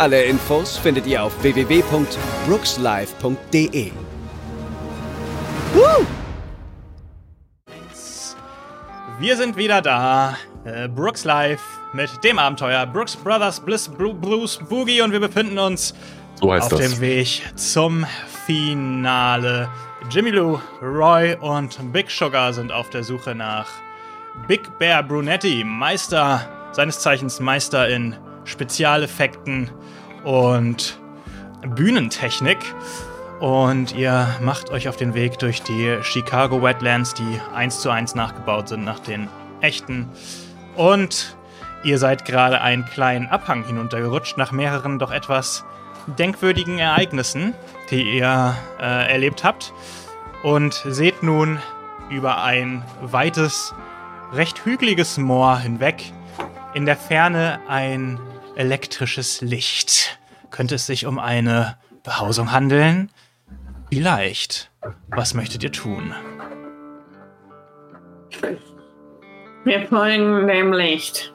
Alle Infos findet ihr auf www.brookslive.de. Wir sind wieder da. Äh, Brooks Live mit dem Abenteuer Brooks Brothers Bliss Blu- Blues Boogie und wir befinden uns So heißt auf das. dem Weg zum Finale. Jimmy Lou, Roy und Big Sugar sind auf der Suche nach Big Bear Brunetti, Meister, seines Zeichens Meister in Spezialeffekten und Bühnentechnik. Und ihr macht euch auf den Weg durch die Chicago Wetlands, die eins zu eins nachgebaut sind nach den echten. Und ihr seid gerade einen kleinen Abhang hinuntergerutscht nach mehreren doch etwas denkwürdigen Ereignissen, die ihr äh, erlebt habt. Und seht nun über ein weites, recht hügeliges Moor hinweg in der Ferne ein elektrisches Licht. Könnte es sich um eine Behausung handeln? Vielleicht. Was möchtet ihr tun? Wir folgen dem Licht.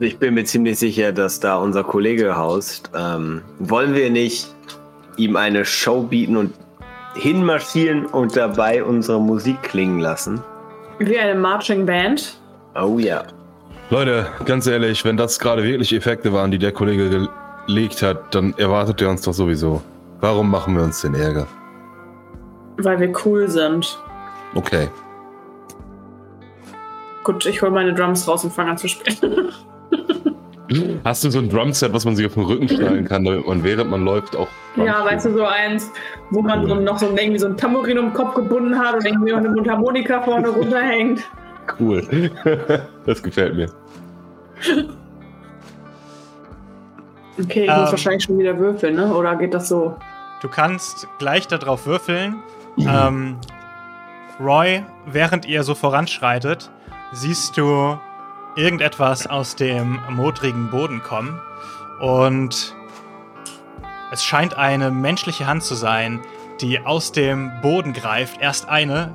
Ich bin mir ziemlich sicher, dass da unser Kollege haust. Ähm, wollen wir nicht ihm eine Show bieten und hinmarschieren und dabei unsere Musik klingen lassen? Wie eine Marching Band. Oh ja. Leute, ganz ehrlich, wenn das gerade wirklich Effekte waren, die der Kollege gelegt hat, dann erwartet er uns doch sowieso. Warum machen wir uns den Ärger? Weil wir cool sind. Okay. Gut, ich hole meine Drums raus und fange an zu spielen. Hast du so ein Drumset, was man sich auf den Rücken stellen kann, damit man während man läuft auch. ja, weißt du, so eins, wo man so noch so irgendwie so ein Tambourin um den Kopf gebunden hat und irgendwie noch eine Mundharmonika vorne runterhängt. Cool. das gefällt mir. Okay, ich Ähm. muss wahrscheinlich schon wieder würfeln, ne? Oder geht das so? Du kannst gleich darauf würfeln. Ähm, Roy, während ihr so voranschreitet, siehst du irgendetwas aus dem modrigen Boden kommen. Und es scheint eine menschliche Hand zu sein, die aus dem Boden greift. Erst eine,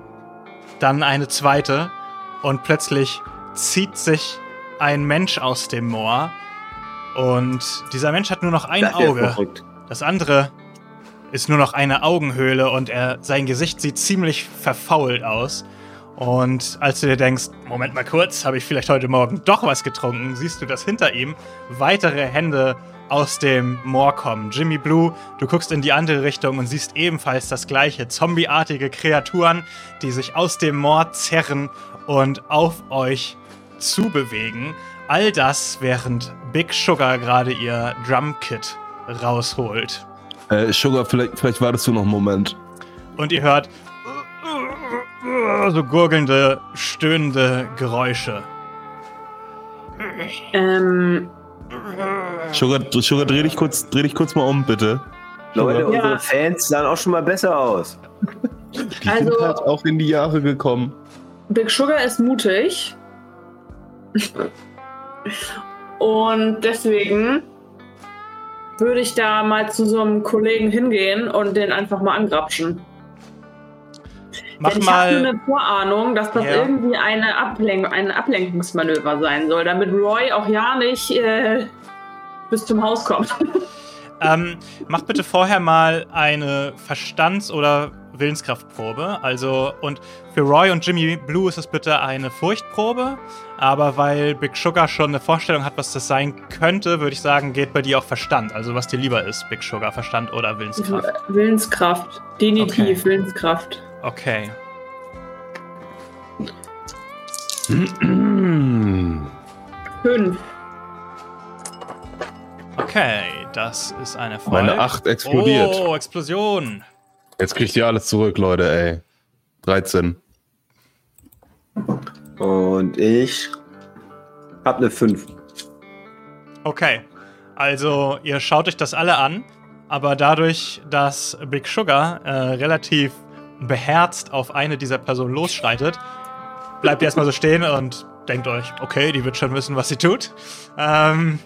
dann eine zweite. Und plötzlich zieht sich ein Mensch aus dem Moor. Und dieser Mensch hat nur noch ein Das Auge. Das andere ist nur noch eine Augenhöhle und er, sein Gesicht sieht ziemlich verfault aus. Und als du dir denkst, Moment mal kurz, habe ich vielleicht heute Morgen doch was getrunken, siehst du, dass hinter ihm weitere Hände aus dem Moor kommen. Jimmy Blue, du guckst in die andere Richtung und siehst ebenfalls das gleiche, zombieartige Kreaturen, die sich aus dem Moor zerren und auf euch zubewegen. All das, während Big Sugar gerade ihr Drumkit rausholt. Äh, Sugar, vielleicht, vielleicht wartest du noch einen Moment. Und ihr hört so gurgelnde, stöhnende Geräusche. Ähm, Sugar, Sugar dreh, dich kurz, dreh dich kurz mal um, bitte. Leute, Ja. unsere Fans sahen auch schon mal besser aus. Die Also- sind halt auch in die Jahre gekommen. Big Sugar ist mutig. Und deswegen würde ich da mal zu so einem Kollegen hingehen und den einfach mal angrapschen. Mach Denn ich habe eine Vorahnung, dass das Ja. irgendwie eine Ablenk ein Ablenkungsmanöver sein soll, damit Roy auch ja nicht äh, bis zum Haus kommt. Ähm, mach bitte vorher mal eine Verstands- oder Willenskraftprobe. Also, und für Roy und Jimmy Blue ist es bitte eine Furchtprobe. Aber weil Big Sugar schon eine Vorstellung hat, was das sein könnte, würde ich sagen, geht bei dir auch Verstand. Also, was dir lieber ist, Big Sugar, Verstand oder Willenskraft. Willenskraft. Definitiv Okay. Willenskraft. Okay. Fünf. Okay, das ist eine Erfolg. Meine 8 explodiert. Oh, Explosion. Jetzt kriegt ihr alles zurück, Leute, ey. 13. Und ich hab eine 5. Okay. Also, ihr schaut euch das alle an, aber dadurch, dass Big Sugar äh, relativ beherzt auf eine dieser Personen losschreitet, bleibt ihr erstmal so stehen und denkt euch, okay, die wird schon wissen, was sie tut. Ähm,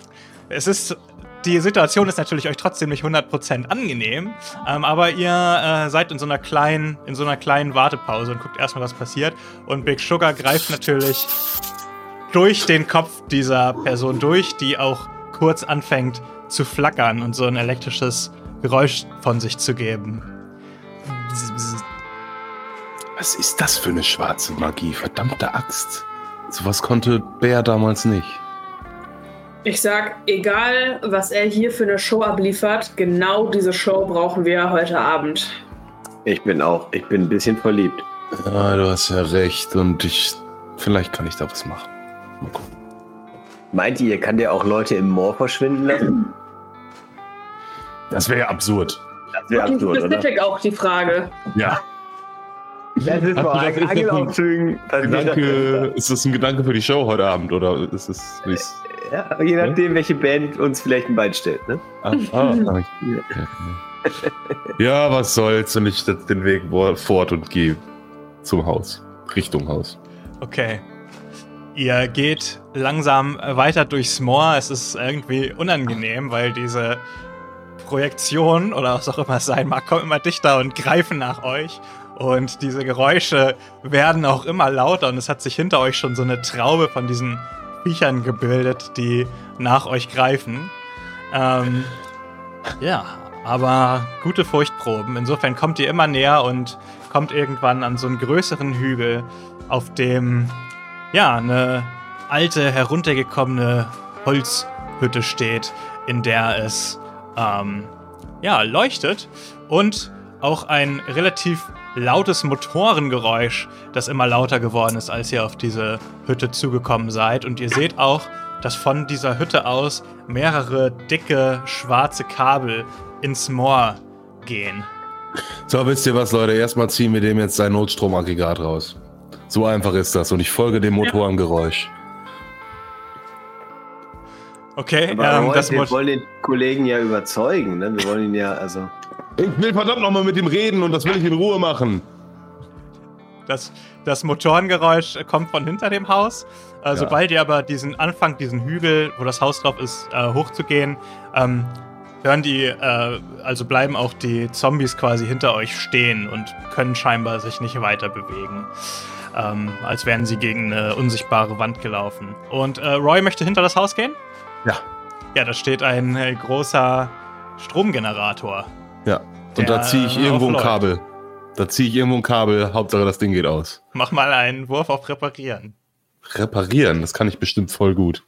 es ist. Die Situation ist natürlich euch trotzdem nicht 100% angenehm, ähm, aber ihr äh, seid in so einer kleinen, in so einer kleinen Wartepause und guckt erstmal, was passiert. Und Big Sugar greift natürlich durch den Kopf dieser Person durch, die auch kurz anfängt zu flackern und so ein elektrisches Geräusch von sich zu geben. Was ist das für eine schwarze Magie? Verdammte Axt. Sowas konnte Bär damals nicht. Ich sag, egal was er hier für eine Show abliefert, genau diese Show brauchen wir heute Abend. Ich bin auch, ich bin ein bisschen verliebt. Ja, du hast ja recht und ich. Vielleicht kann ich da was machen. Mal gucken. Meint ihr, kann der auch Leute im Moor verschwinden lassen? Das wäre ja absurd. Das wäre Die absurd, oder? Pacific auch die Frage. Ja. Das ist vor allem das- ist das ein Angelaufzügen. Gedanke, ist das ein Gedanke für die Show heute Abend oder ist es nicht? Ja, je nachdem, welche Band uns vielleicht ein Bein stellt, ne? Ah, ah, ja, was soll's und ich setze den Weg fort und gehe zum Haus. Richtung Haus. Okay. Ihr geht langsam weiter durchs Moor. Es ist irgendwie unangenehm, weil diese Projektion oder was auch immer es sein mag, kommen immer dichter und greifen nach euch. Und diese Geräusche werden auch immer lauter und es hat sich hinter euch schon so eine Traube von diesen Viechern gebildet, die nach euch greifen. Ähm, ja, aber gute Furchtproben. Insofern kommt ihr immer näher und kommt irgendwann an so einen größeren Hügel, auf dem ja eine alte heruntergekommene Holzhütte steht, in der es ähm, ja leuchtet und auch ein relativ lautes Motorengeräusch, das immer lauter geworden ist, als ihr auf diese Hütte zugekommen seid. Und ihr seht auch, dass von dieser Hütte aus mehrere dicke schwarze Kabel ins Moor gehen. So, wisst ihr was, Leute? Erstmal ziehen wir dem jetzt sein Notstromaggregat raus. So einfach ist das und ich folge dem Motorengeräusch. Okay, Aber ähm, Roy, das wir wollen den Kollegen ja überzeugen, ne? Wir wollen ihn ja, also. Ich will verdammt nochmal mit ihm reden und das will ich in Ruhe machen. Das, das Motorengeräusch kommt von hinter dem Haus. Äh, Ja. Sobald ihr aber diesen Anfang, diesen Hügel, wo das Haus drauf ist, äh, hochzugehen, ähm, hören die, äh, also bleiben auch die Zombies quasi hinter euch stehen und können scheinbar sich nicht weiter bewegen. Ähm, als wären sie gegen eine unsichtbare Wand gelaufen. Und äh, Roy möchte hinter das Haus gehen? Ja. Ja, da steht ein äh, großer Stromgenerator. Ja. Und da ziehe ich irgendwo ein. Kabel. Da ziehe ich irgendwo ein Kabel. Hauptsache das Ding geht aus. Mach mal einen Wurf auf Reparieren. Reparieren, das kann ich bestimmt voll gut.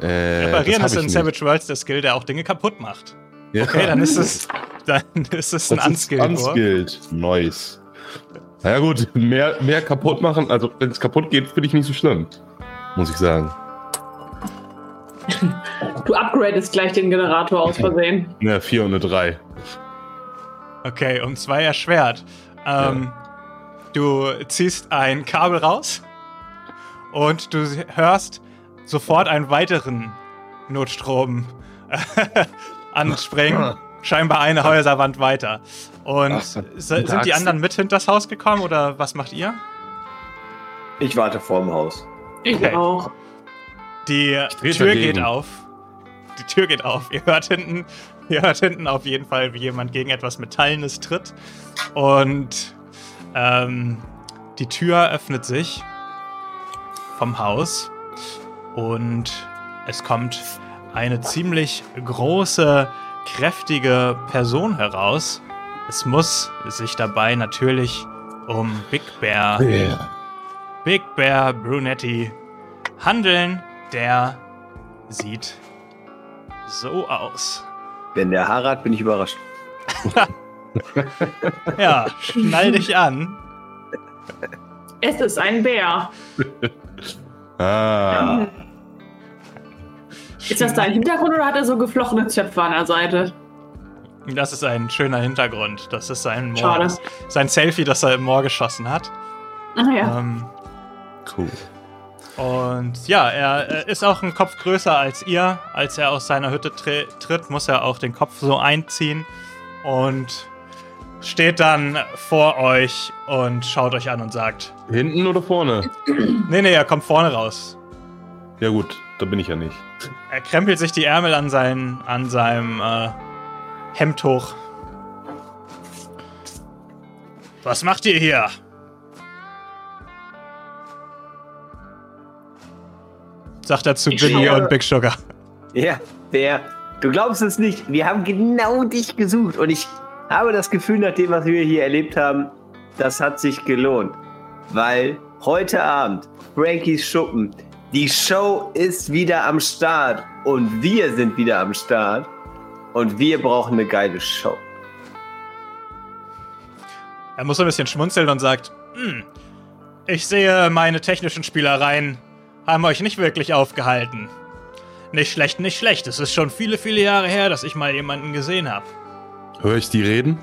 Äh, Reparieren ist in ich Savage Worlds der Skill, der auch Dinge kaputt macht. nicht. Okay, dann ist es, dann ist es ein Das ist Unskill. unskilled. Nice. Na ja gut, mehr, mehr kaputt machen, also wenn es kaputt geht, finde ich nicht so schlimm. Muss ich sagen. Du upgradest gleich den Generator aus Versehen. Ja, 4 und eine 3. Okay, um zwei erschwert. Ähm, Du ziehst ein Kabel raus und du hörst sofort einen weiteren Notstrom anspringen. Scheinbar eine Häuserwand weiter. Und Ach, sind die anderen mit hinters Haus gekommen oder was macht ihr? Ich warte vorm Haus. Ich Okay. auch. Die Tür dagegen. geht auf. Die Tür geht auf. Ihr hört hinten, ihr hört hinten auf jeden Fall, wie jemand gegen etwas Metallenes tritt. Und ähm, die Tür öffnet sich vom Haus. Und es kommt eine ziemlich große, kräftige Person heraus. Es muss sich dabei natürlich um Big Bear Big Bear Brunetti handeln. Der sieht so aus. Wenn der Haare hat, bin ich überrascht. Ja, schnall dich an. Es ist ein Bär. Ah. Ist das dein Hintergrund oder hat er so geflochtene Zöpfe an der Seite? Das ist ein schöner Hintergrund. Das ist sein, Moor, sein Selfie, das er im Moor geschossen hat. Ah ja. Ähm, Cool. Und ja, er äh, ist auch ein Kopf größer als ihr. Als er aus seiner Hütte tri tritt, muss er auch den Kopf so einziehen und steht dann vor euch und schaut euch an und sagt: Hinten oder vorne? Nee, nee, er kommt vorne raus. Ja gut, da bin ich ja nicht. Er krempelt sich die Ärmel an, seinen, an seinem äh, Hemd hoch. Was macht ihr hier? Sagt er zu Jimmy schaue- und Big Sugar. Ja, der. Du glaubst es nicht. Wir haben genau dich gesucht. Und ich habe das Gefühl, nach dem, was wir hier erlebt haben, das hat sich gelohnt. Weil heute Abend, Frankies Schuppen, die Show ist wieder am Start. Und wir sind wieder am Start. Und wir brauchen eine geile Show. Er muss ein bisschen schmunzeln und sagt: hm, Ich sehe, meine technischen Spielereien haben euch nicht wirklich aufgehalten. Nicht schlecht, nicht schlecht. Es ist schon viele, viele Jahre her, dass ich mal jemanden gesehen habe. Hör ich die reden?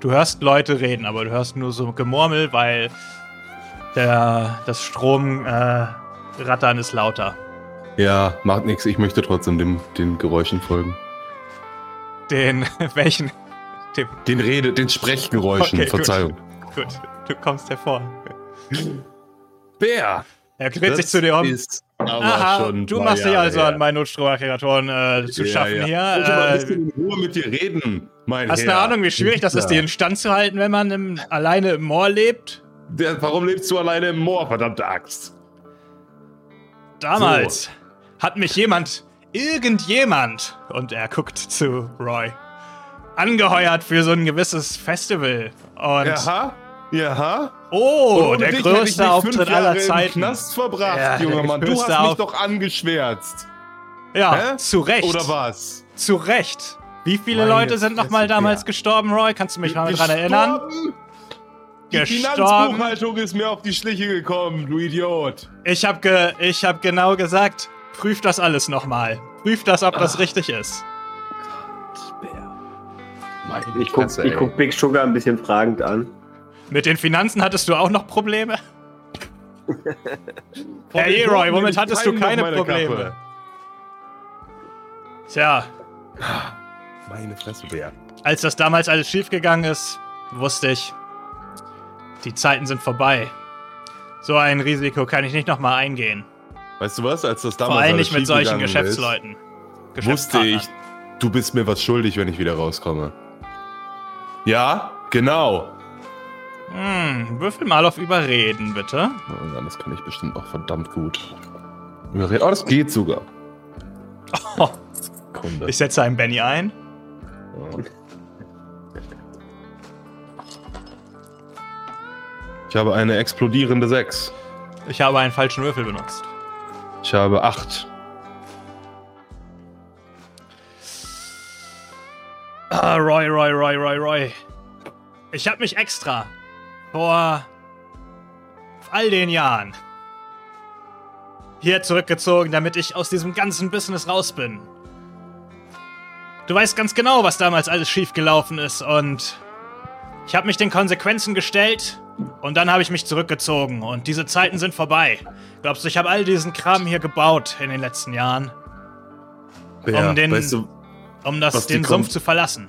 Du hörst Leute reden, aber du hörst nur so Gemurmel, weil der, das Stromrattern äh, ist lauter. Ja, macht nichts. Ich möchte trotzdem dem, den Geräuschen folgen. Den, welchen? Dem, Den Rede, den Sprechgeräuschen, Okay, gut. Verzeihung. gut, du kommst hervor. Bär! Er dreht sich zu dir um. Aha, du machst dich also her. an meinen Notstromaggregatoren äh, zu Ja, schaffen ja. hier. Ich mal ein Äh, bisschen in Ruhe mit dir reden, mein hast du Herr. eine Ahnung, wie schwierig das ist, Ja. in Stand zu halten, wenn man im, alleine im Moor lebt? Der, warum lebst du alleine im Moor, verdammte Axt? Damals hat mich jemand, irgendjemand, und er guckt zu Roy, angeheuert für so ein gewisses Festival. Und Jaha? Jaha? oh, der dich hätte ich größte nicht Auftritt fünf aller Jahre Im Zeiten. Knast verbracht, Ja, junger Mann. Du hast mich Auf- doch angeschwärzt. Ja, Hä? zu Recht. Oder was? Zu Recht. Wie viele Meine Leute sind nochmal damals Bär. gestorben, Roy? Kannst du mich mal dran erinnern? Gestorben? Die Gestorben. Finanzbuchhaltung ist mir auf die Schliche gekommen, du Idiot. Ich habe ge ich hab genau gesagt, prüf das alles nochmal. Prüf das, ob Ah. das richtig ist. Ich guck, ich guck Big Sugar ein bisschen fragend an. Mit den Finanzen hattest du auch noch Probleme? Herr nehme womit hattest du keine Probleme? Kappe. Tja, Meine Fresse, Bär. als das damals alles schiefgegangen ist, wusste ich, die Zeiten sind vorbei. So ein Risiko kann ich nicht nochmal eingehen. Weißt du was, als das damals Vor allem nicht mit solchen Geschäftsleuten. Ist, wusste ich, du bist mir was schuldig, wenn ich wieder rauskomme. Ja, genau. Hm, würfel mal auf Überreden, bitte. Oh, ja, das kann ich bestimmt auch verdammt gut. Überreden. Oh, das geht sogar. Oh, Kunde. ich setze einen Benny ein. Ich habe eine explodierende 6. Ich habe einen falschen Würfel benutzt. Ich habe 8. Ah, Roy, Roy, Roy, Roy, Roy. Ich habe mich extra vor all den Jahren hier zurückgezogen, damit ich aus diesem ganzen Business raus bin. Du weißt ganz genau, was damals alles schiefgelaufen ist und ich habe mich den Konsequenzen gestellt und dann habe ich mich zurückgezogen und diese Zeiten sind vorbei. Glaubst du, ich habe all diesen Kram hier gebaut in den letzten Jahren, Bär, den- weißt du, um das, den Sumpf zu verlassen?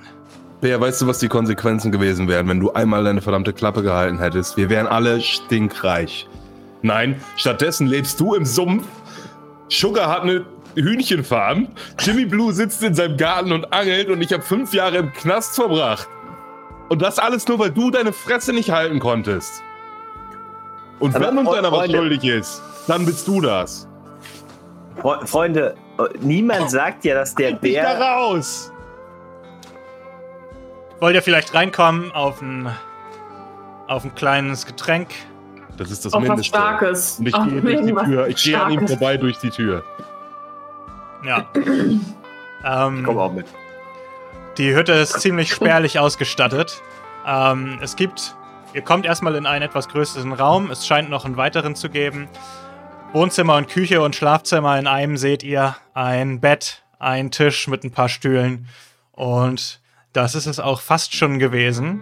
Bär, weißt du, was die Konsequenzen gewesen wären, wenn du einmal deine verdammte Klappe gehalten hättest? Wir wären alle stinkreich. Nein, stattdessen lebst du im Sumpf. Sugar hat eine Hühnchenfarm. Jimmy Blue sitzt in seinem Garten und angelt und ich habe fünf Jahre im Knast verbracht. Und das alles nur, weil du deine Fresse nicht halten konntest. Und Aber wenn uns einer was schuldig ist, dann bist du das. Fre Freunde, äh, niemand sagt ja, dass der da Bär. raus! Wollt ihr vielleicht reinkommen auf ein, auf ein kleines Getränk? Das ist das Auf was Mindeste. Starkes. Und ich Auf gehe durch die Tür. Ich gehe an ihm vorbei durch die Tür. Ja. Komm ähm, auch mit. die Hütte ist ziemlich spärlich ausgestattet. Ähm, es gibt. Ihr kommt erstmal in einen etwas größeren Raum. Es scheint noch einen weiteren zu geben. Wohnzimmer und Küche und Schlafzimmer in einem seht ihr. Ein Bett, ein Tisch mit ein paar Stühlen. Und das ist es auch fast schon gewesen.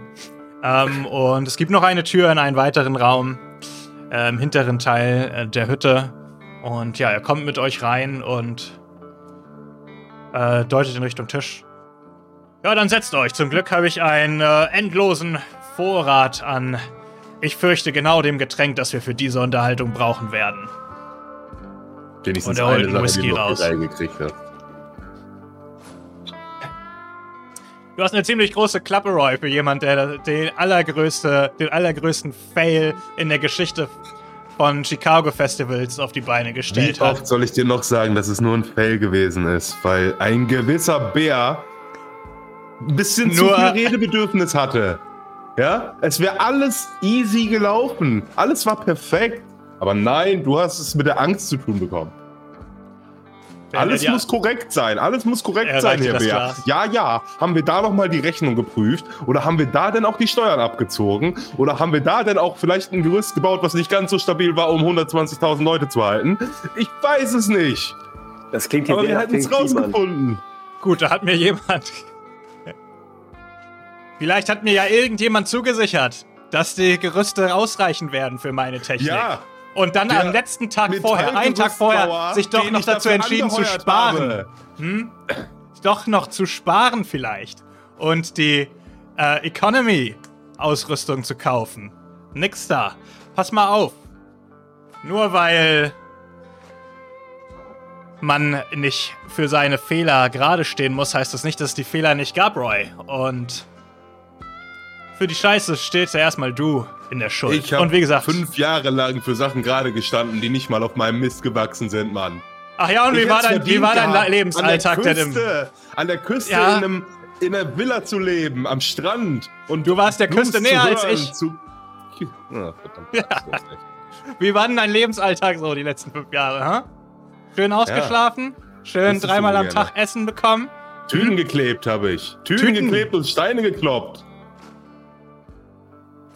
Ähm, und es gibt noch eine Tür in einen weiteren Raum äh, im hinteren Teil äh, der Hütte. Und ja, er kommt mit euch rein und äh, deutet in Richtung Tisch. Ja, dann setzt euch. Zum Glück habe ich einen äh, endlosen Vorrat an, ich fürchte, genau dem Getränk, das wir für diese Unterhaltung brauchen werden. Wenigstens Und er holt eine einen Whisky raus. gekriegt hast. Du hast eine ziemlich große Klappe, Roy, für jemand, der den, allergrößte, den allergrößten Fail in der Geschichte von Chicago Festivals auf die Beine gestellt Wie hat. oft soll ich dir noch sagen, dass es nur ein Fail gewesen ist, weil ein gewisser Bär ein bisschen Nur- zu viel Redebedürfnis hatte. Ja, es wäre alles easy gelaufen. Alles war perfekt. Aber nein, du hast es mit der Angst zu tun bekommen. Alles Ja. muss korrekt sein. Alles muss korrekt Er sein, Herr Bär. Ja, ja. Haben wir da noch mal die Rechnung geprüft? Oder haben wir da denn auch die Steuern abgezogen? Oder haben wir da denn auch vielleicht ein Gerüst gebaut, was nicht ganz so stabil war, um 120.000 Leute zu halten? Ich weiß es nicht. Das klingt hier Aber wir hätten es rausgefunden. Gut, da hat mir jemand. Vielleicht hat mir ja irgendjemand zugesichert, dass die Gerüste ausreichen werden für meine Technik. Ja. Und dann am letzten Tag vorher, einen Tag vorher, sich doch noch dazu entschieden zu sparen. habe. Doch noch zu sparen vielleicht. Und die äh, Economy-Ausrüstung zu kaufen. Nix da. Pass mal auf. Nur weil man nicht für seine Fehler gerade stehen muss, heißt das nicht, dass es die Fehler nicht gab, Roy. Und für die Scheiße stehst ja erstmal du in der Schuld. Ich Und wie gesagt, fünf Jahre lang für Sachen gerade gestanden, die nicht mal auf meinem Mist gewachsen sind, Mann. ach ja, und wie war dein, wie war dein Lebensalltag an der denn An der Küste Ja. in, einem, in einer Villa zu leben, am Strand. Und Du warst der Blues Küste näher als ich. Zu verdammt, hast recht. Wie war denn dein Lebensalltag so die letzten fünf Jahre, ha? Schön ausgeschlafen? Schön Wüsstest du dreimal am gerne. Tag Essen bekommen? Tüten geklebt habe ich. Tüten, Tüten? geklebt und Steine gekloppt.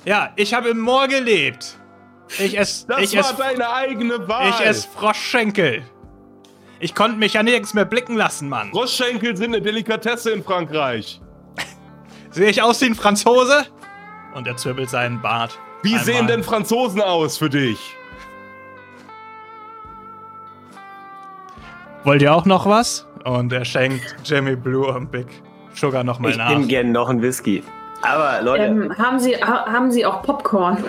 Ja, ich habe im Moor gelebt. Ich ess, Das ich war ess, deine eigene Wahl. ich ess Froschschenkel. Ich konnte mich ja nirgends mehr blicken lassen, Mann. Froschschenkel sind eine Delikatesse in Frankreich. Sehe ich aus wie ein Franzose? Und er zwirbelt seinen Bart. Wie Einmal. sehen denn Franzosen aus für dich? Wollt ihr auch noch was? Und er schenkt Jimmy Blue und Big Sugar nochmal Ich nach. nehme gerne noch einen Whisky. Aber Leute, Ähm, haben, Sie, ha, haben Sie auch Popcorn?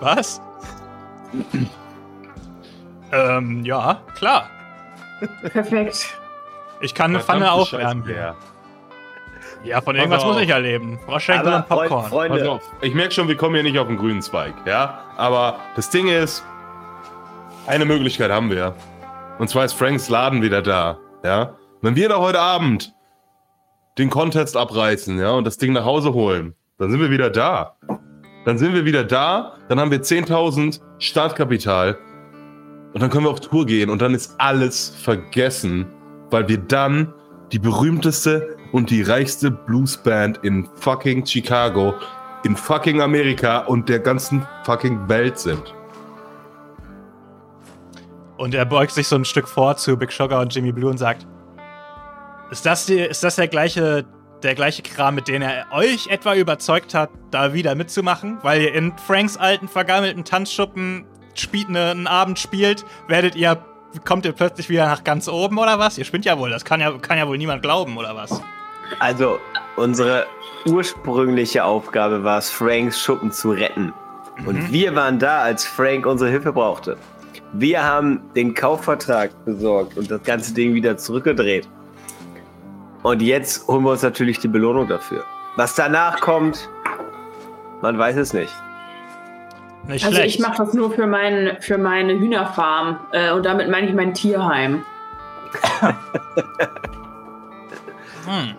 Was? ähm, ja, klar. Perfekt. Ich kann eine Pfanne aufwärmen. Scheiße, Bär. Ja, von irgendwas muss ich ja leben. Froschschenkel und Popcorn. Freund- Freunde, Pass auf, ich merke schon, wir kommen hier nicht auf den grünen Zweig, ja? Aber das Ding ist, eine Möglichkeit haben wir. Und zwar ist Franks Laden wieder da, ja? Wenn wir da heute Abend den Contest abreißen, ja, und das Ding nach Hause holen, dann sind wir wieder da. Dann sind wir wieder da, dann haben wir 10.000 Startkapital und dann können wir auf Tour gehen und dann ist alles vergessen, weil wir dann die berühmteste und die reichste Bluesband in fucking Chicago, in fucking Amerika und der ganzen fucking Welt sind. Und er beugt sich so ein Stück vor zu Big Sugar und Jimmy Blue und sagt: Ist das, die, ist das der, gleiche, der gleiche Kram, mit dem er euch etwa überzeugt hat, da wieder mitzumachen? Weil ihr in Franks alten, vergammelten Tanzschuppen spielt ne, einen Abend spielt, werdet ihr. Kommt ihr plötzlich wieder nach ganz oben oder was? Ihr spinnt ja wohl, das kann ja, kann ja wohl niemand glauben oder was? also unsere ursprüngliche Aufgabe war es, Franks Schuppen zu retten. Und wir waren da, als Frank unsere Hilfe brauchte. Wir haben den Kaufvertrag besorgt und das ganze Ding wieder zurückgedreht. Und jetzt holen wir uns natürlich die Belohnung dafür. Was danach kommt, man weiß es nicht. Nicht Also schlecht. ich mache das nur für, mein, für meine Hühnerfarm. Äh, und damit meine ich mein Tierheim. Hm.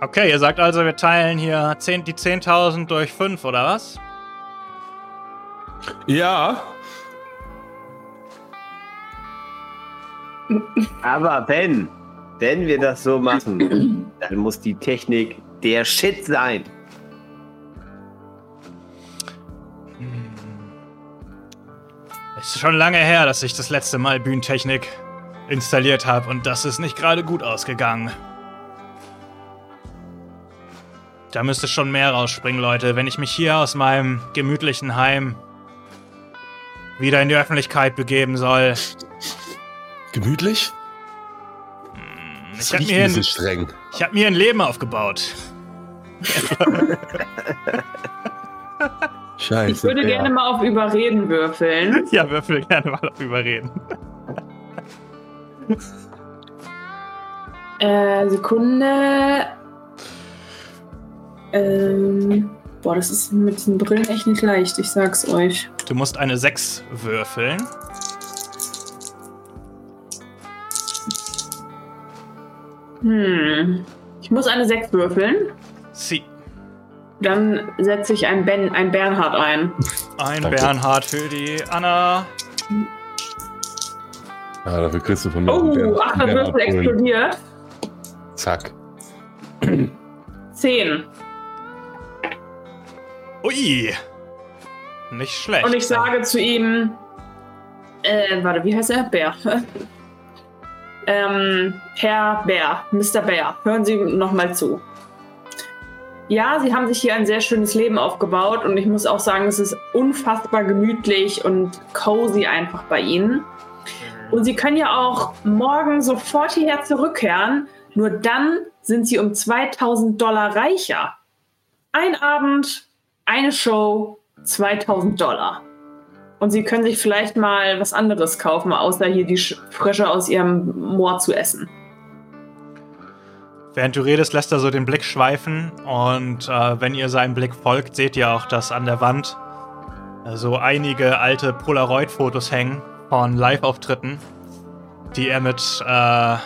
Okay, ihr sagt also, wir teilen hier 10, die 10.000 durch 5, oder was? Ja, Aber wenn, wenn wir das so machen, dann muss die Technik der Shit sein. Es ist schon lange her, dass ich das letzte Mal Bühnentechnik installiert habe und das ist nicht gerade gut ausgegangen. Da müsste schon mehr rausspringen, Leute. Wenn ich mich hier aus meinem gemütlichen Heim wieder in die Öffentlichkeit begeben soll. Gemütlich? Ich Das habe mir, ein streng. ich hab mir ein Leben aufgebaut. Scheiße. Ich würde ja. gerne mal auf Überreden würfeln. Ja, würfel gerne mal auf überreden. Äh, Sekunde. Ähm, boah, das ist mit diesen Brillen echt nicht leicht, ich sag's euch. Du musst eine 6 würfeln. Hm. Ich muss eine 6 würfeln. Sie. Dann setze ich ein, ben, ein Bernhard ein. Ein Danke. Bernhard für die Anna. Ah, dafür kriegst du von mir Oh, ach, der Würfel explodiert. Zack. 10. Ui. Nicht schlecht. Und ich sage zu ihm, äh, warte, wie heißt er? Bär. Ähm, Herr Bär, Mr. Bär, hören Sie nochmal zu. Ja, Sie haben sich hier ein sehr schönes Leben aufgebaut und ich muss auch sagen, es ist unfassbar gemütlich und cozy einfach bei Ihnen. Und Sie können ja auch morgen sofort hierher zurückkehren, nur dann sind Sie um 2000 Dollar reicher. Ein Abend, eine Show, 2000 Dollar. Und Sie können sich vielleicht mal was anderes kaufen, außer hier die Sch- Frische aus Ihrem Moor zu essen. Während du redest, lässt er so den Blick schweifen und äh, wenn ihr seinem Blick folgt, seht ihr auch, dass an der Wand äh, so einige alte Polaroid-Fotos hängen von Live-Auftritten, die er mit äh,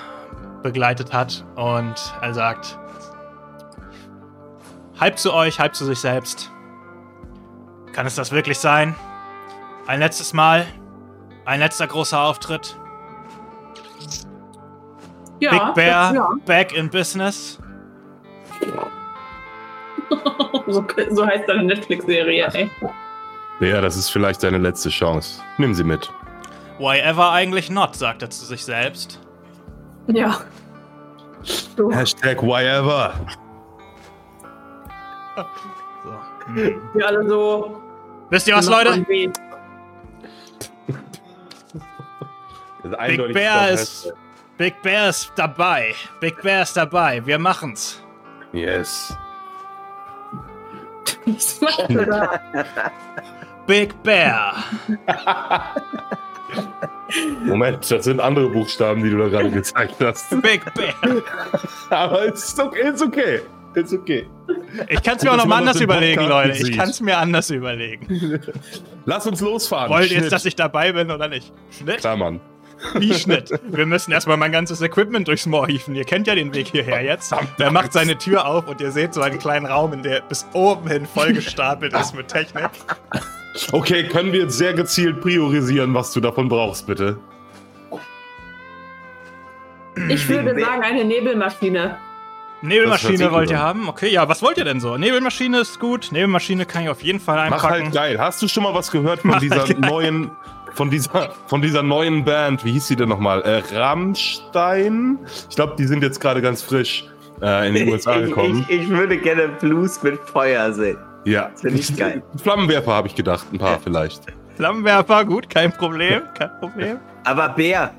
begleitet hat und er sagt, halb zu euch, halb zu sich selbst. Kann es das wirklich sein? Ein letztes Mal? Ein letzter großer Auftritt? Ja, Big Bear Ja, back in business? so, so heißt deine Netflix-Serie, ey. Ja, das ist vielleicht deine letzte Chance. Nimm sie mit. Why ever eigentlich not, sagt er zu sich selbst. Ja. Du, Hashtag whyever. So. wir alle so. Wisst ihr was, Leute? Big Bear ist, Big Bear ist dabei. Big Bear ist dabei. Wir machen's. Yes. Big Bear. Moment, das sind andere Buchstaben, die du da gerade gezeigt hast. Big Bear. Aber es ist okay. It's okay. It's okay. Ich kann's mir auch Dass noch mal man das anders überlegen, Podcast Leute. Ich sieht. kann's mir anders überlegen. Lass uns losfahren. Wollt ihr jetzt, dass ich dabei bin oder nicht? Schnitt? Klar, Mann. Wie Schnitt? Wir müssen erstmal mein ganzes Equipment durchs Moor hieven. Ihr kennt ja den Weg hierher jetzt. Der macht seine Tür auf und ihr seht so einen kleinen Raum, in der bis oben hin vollgestapelt ist mit Technik. Okay, können wir jetzt sehr gezielt priorisieren, was du davon brauchst, bitte? Ich würde sagen, eine Nebelmaschine. Nebelmaschine wollt ihr haben? Okay, ja, was wollt ihr denn so? Nebelmaschine ist gut. Nebelmaschine kann ich auf jeden Fall Mach einpacken. halt geil. Hast du schon mal was gehört von Mach dieser halt neuen, von dieser, von dieser neuen Band? Wie hieß die denn nochmal? Äh, Rammstein? Ich glaube, die sind jetzt gerade ganz frisch äh, in den USA ich, gekommen. ich, ich würde gerne Blues mit Feuer sehen. ja. Finde ich geil. Flammenwerfer habe ich gedacht, ein paar vielleicht. Flammenwerfer, gut, kein Problem, kein Problem. Aber Bär,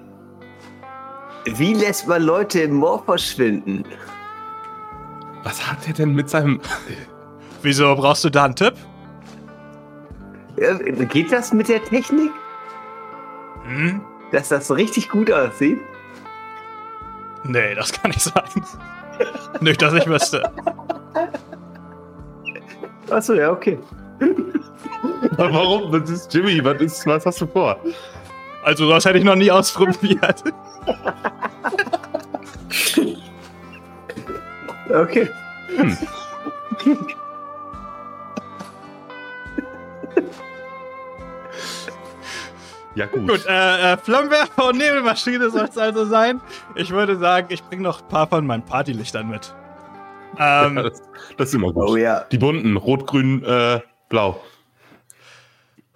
wie lässt man Leute im Moor verschwinden? Was hat er denn mit seinem. Wieso brauchst du da einen Tipp? Geht das mit der Technik, Hm? dass das so richtig gut aussieht? Nee, das kann nicht sein. Nicht, dass ich wüsste. Achso, ja, okay. Warum? Das ist Jimmy. Was, ist, was hast du vor? Also, das hätte ich noch nie ausprobiert. Okay. Ja, gut. Gut, äh, äh, Flammenwerfer und Nebelmaschine soll es also sein. Ich würde sagen, ich bringe noch ein paar von meinen Partylichtern mit. Ja, Ähm, das, das ist immer gut. Oh ja. Die bunten, rot, grün, äh, blau.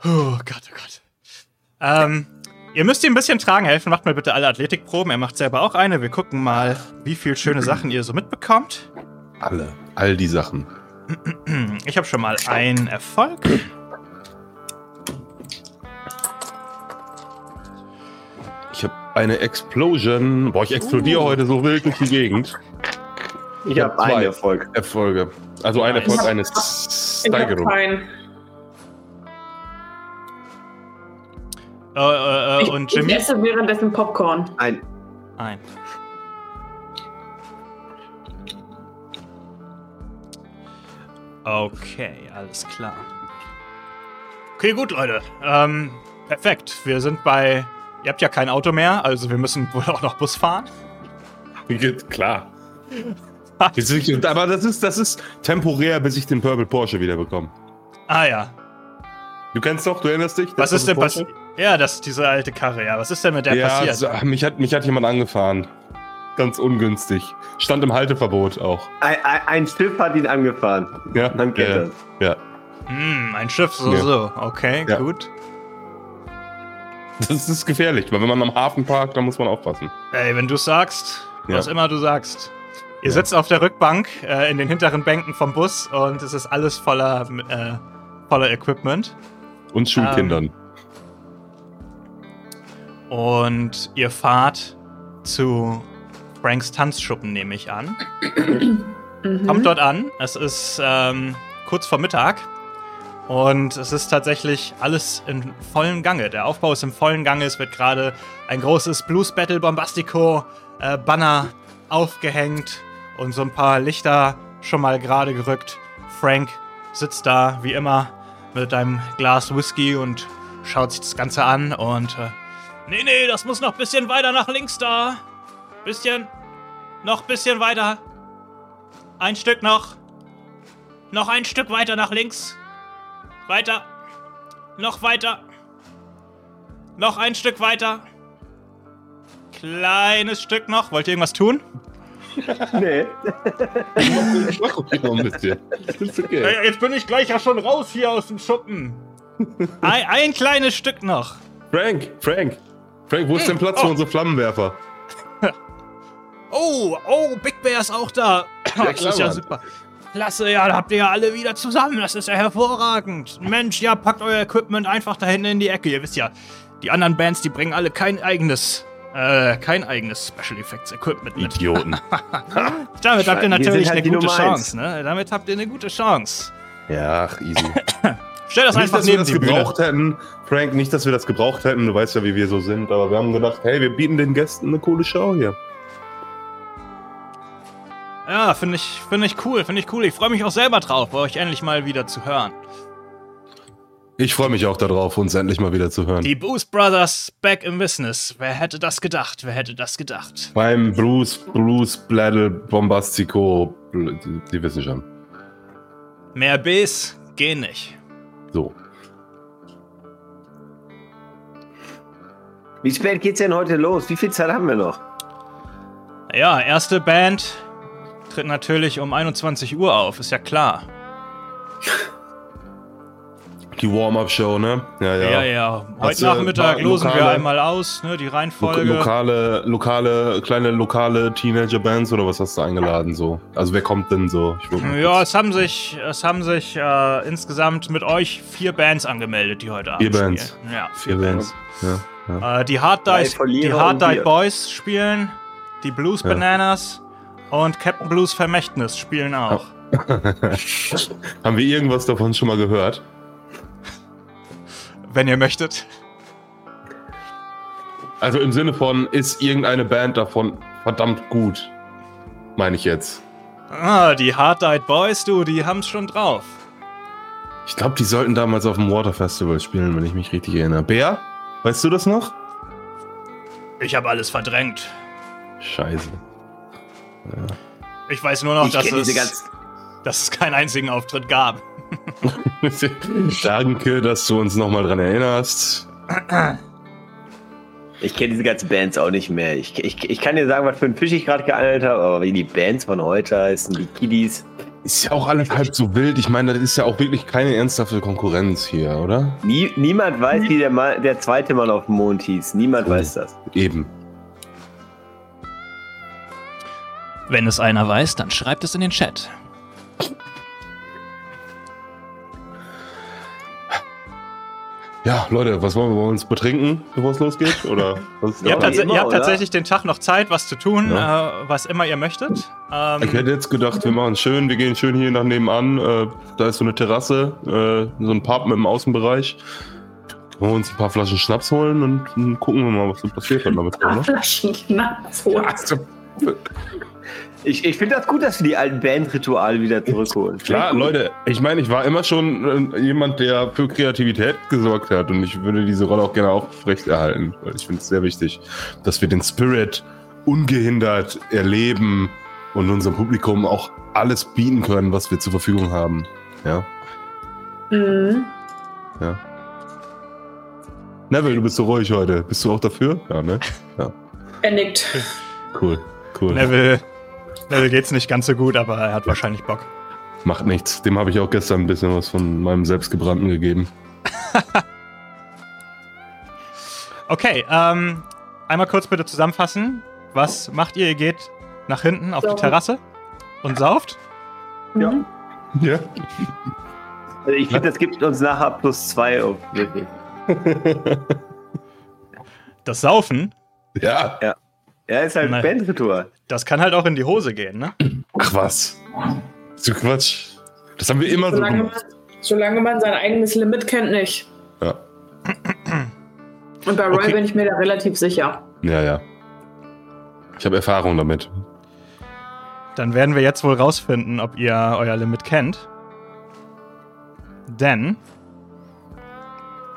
Oh Gott, oh Gott. Ähm, ihr müsst ihm ein bisschen tragen helfen. Macht mal bitte alle Athletikproben. Er macht selber auch eine. Wir gucken mal, wie viel schöne Sachen ihr so mitbekommt. Alle. All die Sachen. Ich habe schon mal einen Erfolg. Eine Explosion. Boah, ich explodiere heute so wild durch die Gegend. Ich habe zwei. einen Erfolg. Erfolge. Also ein. Erfolg, Ich eine Ich habe Steigerung. Äh, äh, äh, Ich, und ich Jimmy? esse währenddessen Popcorn. Ein. Ein. Okay, alles klar. Okay, gut, Leute. Ähm, perfekt. Wir sind bei. Ihr habt ja kein Auto mehr, also wir müssen wohl auch noch Bus fahren. Geht, Klar. Aber das ist, das ist temporär, bis ich den Purple Porsche wieder bekomme. Ah ja. Du kennst doch, du erinnerst dich? Was ist denn passiert? Ja, das ist diese alte Karre, ja. Was ist denn mit der ja, passiert? so, mich, hat, mich hat jemand angefahren. Ganz ungünstig. Stand im Halteverbot auch. Ein, ein, ein Schiff hat ihn angefahren. Ja, Man kennt ja, das. ja. Hm, ein Schiff, so, Ja. so. Okay, Ja. gut. Das ist gefährlich, weil wenn man am Hafen parkt, dann muss man aufpassen. Ey, wenn du sagst, Ja. was immer du sagst. Ihr sitzt auf der Rückbank äh, in den hinteren Bänken vom Bus und es ist alles voller, äh, voller Equipment. Und Schulkindern. Und ihr fahrt zu Franks Tanzschuppen, nehme ich an. Mhm. Kommt dort an. Es ist ähm, kurz vor Mittag. Und es ist tatsächlich alles in vollem Gange. Der Aufbau ist im vollen Gange. Es wird gerade ein großes Blues Battle Bombastico äh, Banner aufgehängt und so ein paar Lichter schon mal gerade gerückt. Frank sitzt da wie immer mit einem Glas Whisky und schaut sich das Ganze an und äh, nee, nee, das muss noch ein bisschen weiter nach links da. Bisschen, noch ein bisschen weiter. Ein Stück noch. Noch ein Stück weiter nach links. Weiter. Noch weiter. Noch ein Stück weiter. Kleines Stück noch. Wollt ihr irgendwas tun? Nee. Noch ein bisschen. Ist okay. Äh, Jetzt bin ich gleich ja schon raus hier aus dem Schuppen. Ein, ein kleines Stück noch. Frank, Frank. Frank, wo ist denn Platz für oh. unsere Flammenwerfer? Oh, oh, Big Bear ist auch da. das klar, ist ja Mann. super. Klasse, ja, da habt ihr ja alle wieder zusammen. Das ist ja hervorragend. Mensch, ja, packt euer Equipment einfach da hinten in die Ecke. Ihr wisst ja, die anderen Bands, die bringen alle kein eigenes, äh, kein eigenes Special Effects Equipment mit. Idioten. Damit habt ihr Wir natürlich halt eine gute Chance, ne? Damit habt ihr eine gute Chance. ja, ach, easy. Stell das nicht, einfach dass wir neben das die Bühne. gebraucht hätten, Frank, nicht, dass wir das gebraucht hätten, du weißt ja, wie wir so sind, aber wir haben gedacht, hey, wir bieten den Gästen eine coole Show hier. Ja, finde ich, finde ich cool, finde ich cool. Ich freue mich auch selber drauf, euch endlich mal wieder zu hören. Ich freue mich auch darauf, uns endlich mal wieder zu hören. Die Boost Brothers back im Business. Wer hätte das gedacht? Wer hätte das gedacht? Beim Bruce, Bruce, Blattle, Bombastico, die wissen schon. Mehr Bs gehen nicht. So. Wie spät geht's denn heute los? Wie viel Zeit haben wir noch? Ja, erste Band tritt natürlich um 21 Uhr auf, ist ja klar. Die Warm-Up-Show, ne? Ja, ja. Ja, ja. Heute Hast Nachmittag losen wir einmal aus, ne, die Lo Reihenfolge. lokale, lokale, kleine lokale Teenager-Bands oder was hast du eingeladen so? Also wer kommt denn so? Ja, es haben sich, es haben sich äh, insgesamt mit euch vier Bands angemeldet, die heute Abend Vier Bands. spielen. Ja, vier Bands. Ja, ja. Äh, die Hard Dice, die Hard Dice. Boys spielen, die Blues Ja. Und Captain Blues Vermächtnis spielen auch. Haben wir irgendwas davon schon mal gehört? Wenn ihr möchtet. Also im Sinne von, ist irgendeine Band davon verdammt gut? Meine ich jetzt. Ah, die Hard Dice Boys, du, die haben's schon drauf. Ich glaube, die sollten damals auf dem Water Festival spielen, wenn ich mich richtig erinnere. Bär? Weißt du das noch? Ich habe alles verdrängt. Scheiße. Ich weiß nur noch, ich dass es, dass es keinen einzigen Auftritt gab. Danke, dass du uns nochmal dran erinnerst. Ich kenne diese ganzen Bands auch nicht mehr. Ich, ich, ich kann dir sagen, was für ein Fisch ich gerade geangelt habe, aber wie die Bands von heute heißen, die Kiddies. Ist ja auch alles halb so wild. Ich meine, das ist ja auch wirklich keine ernsthafte Konkurrenz hier, oder? Nie, niemand weiß, wie der, der zweite Mann auf dem Mond hieß. Niemand Oh. weiß das. Eben. Wenn es einer weiß, dann schreibt es in den Chat. Ja, Leute, was wollen wir? Wollen wir uns betrinken, bevor es losgeht? Oder was ist Ihr habt, tats immer, ihr habt tatsächlich den Tag noch Zeit, was zu tun, Ja. äh, was immer ihr möchtet. Ähm, Ich hätte jetzt gedacht, wir machen schön, wir gehen schön hier nach nebenan. Äh, da ist so eine Terrasse, äh, so ein Pub mit dem Außenbereich. Wollen wir uns ein paar Flaschen Schnaps holen und, dann gucken wir mal, was so passiert dann damit. Ah, Ne? Flaschen Schnaps holen. Ich, ich finde das gut, dass wir die alten Bandrituale wieder zurückholen. Klar, Leute, ich meine, ich war immer schon äh, jemand, der für Kreativität gesorgt hat und ich würde diese Rolle auch gerne aufrechterhalten, weil ich finde es sehr wichtig, dass wir den Spirit ungehindert erleben und unserem Publikum auch alles bieten können, was wir zur Verfügung haben. Ja, Mhm. ja. Neville, du bist so ruhig heute. Bist du auch dafür? Ja, ne? Er nickt. Cool, cool. Neville, Neville geht's nicht ganz so gut, aber er hat wahrscheinlich Bock. Macht nichts. Dem habe ich auch gestern ein bisschen was von meinem selbstgebrannten gegeben. Okay, ähm, einmal kurz bitte zusammenfassen. Was macht ihr? Ihr geht nach hinten auf die. Terrasse und sauft? Ja. Ja. Also ich finde, das gibt uns nachher plus zwei auf. Das Saufen, Ja. Ja, ist halt. Bandritual. das kann halt auch in die Hose gehen, ne? Ach was. So Quatsch. Das haben wir immer so Solange gemacht. man, solange man sein eigenes Limit kennt, nicht. Ja. Und bei Roy Okay. bin ich mir da relativ sicher. Ja, ja. Ich habe Erfahrung damit. Dann werden wir jetzt wohl rausfinden, ob ihr euer Limit kennt. Denn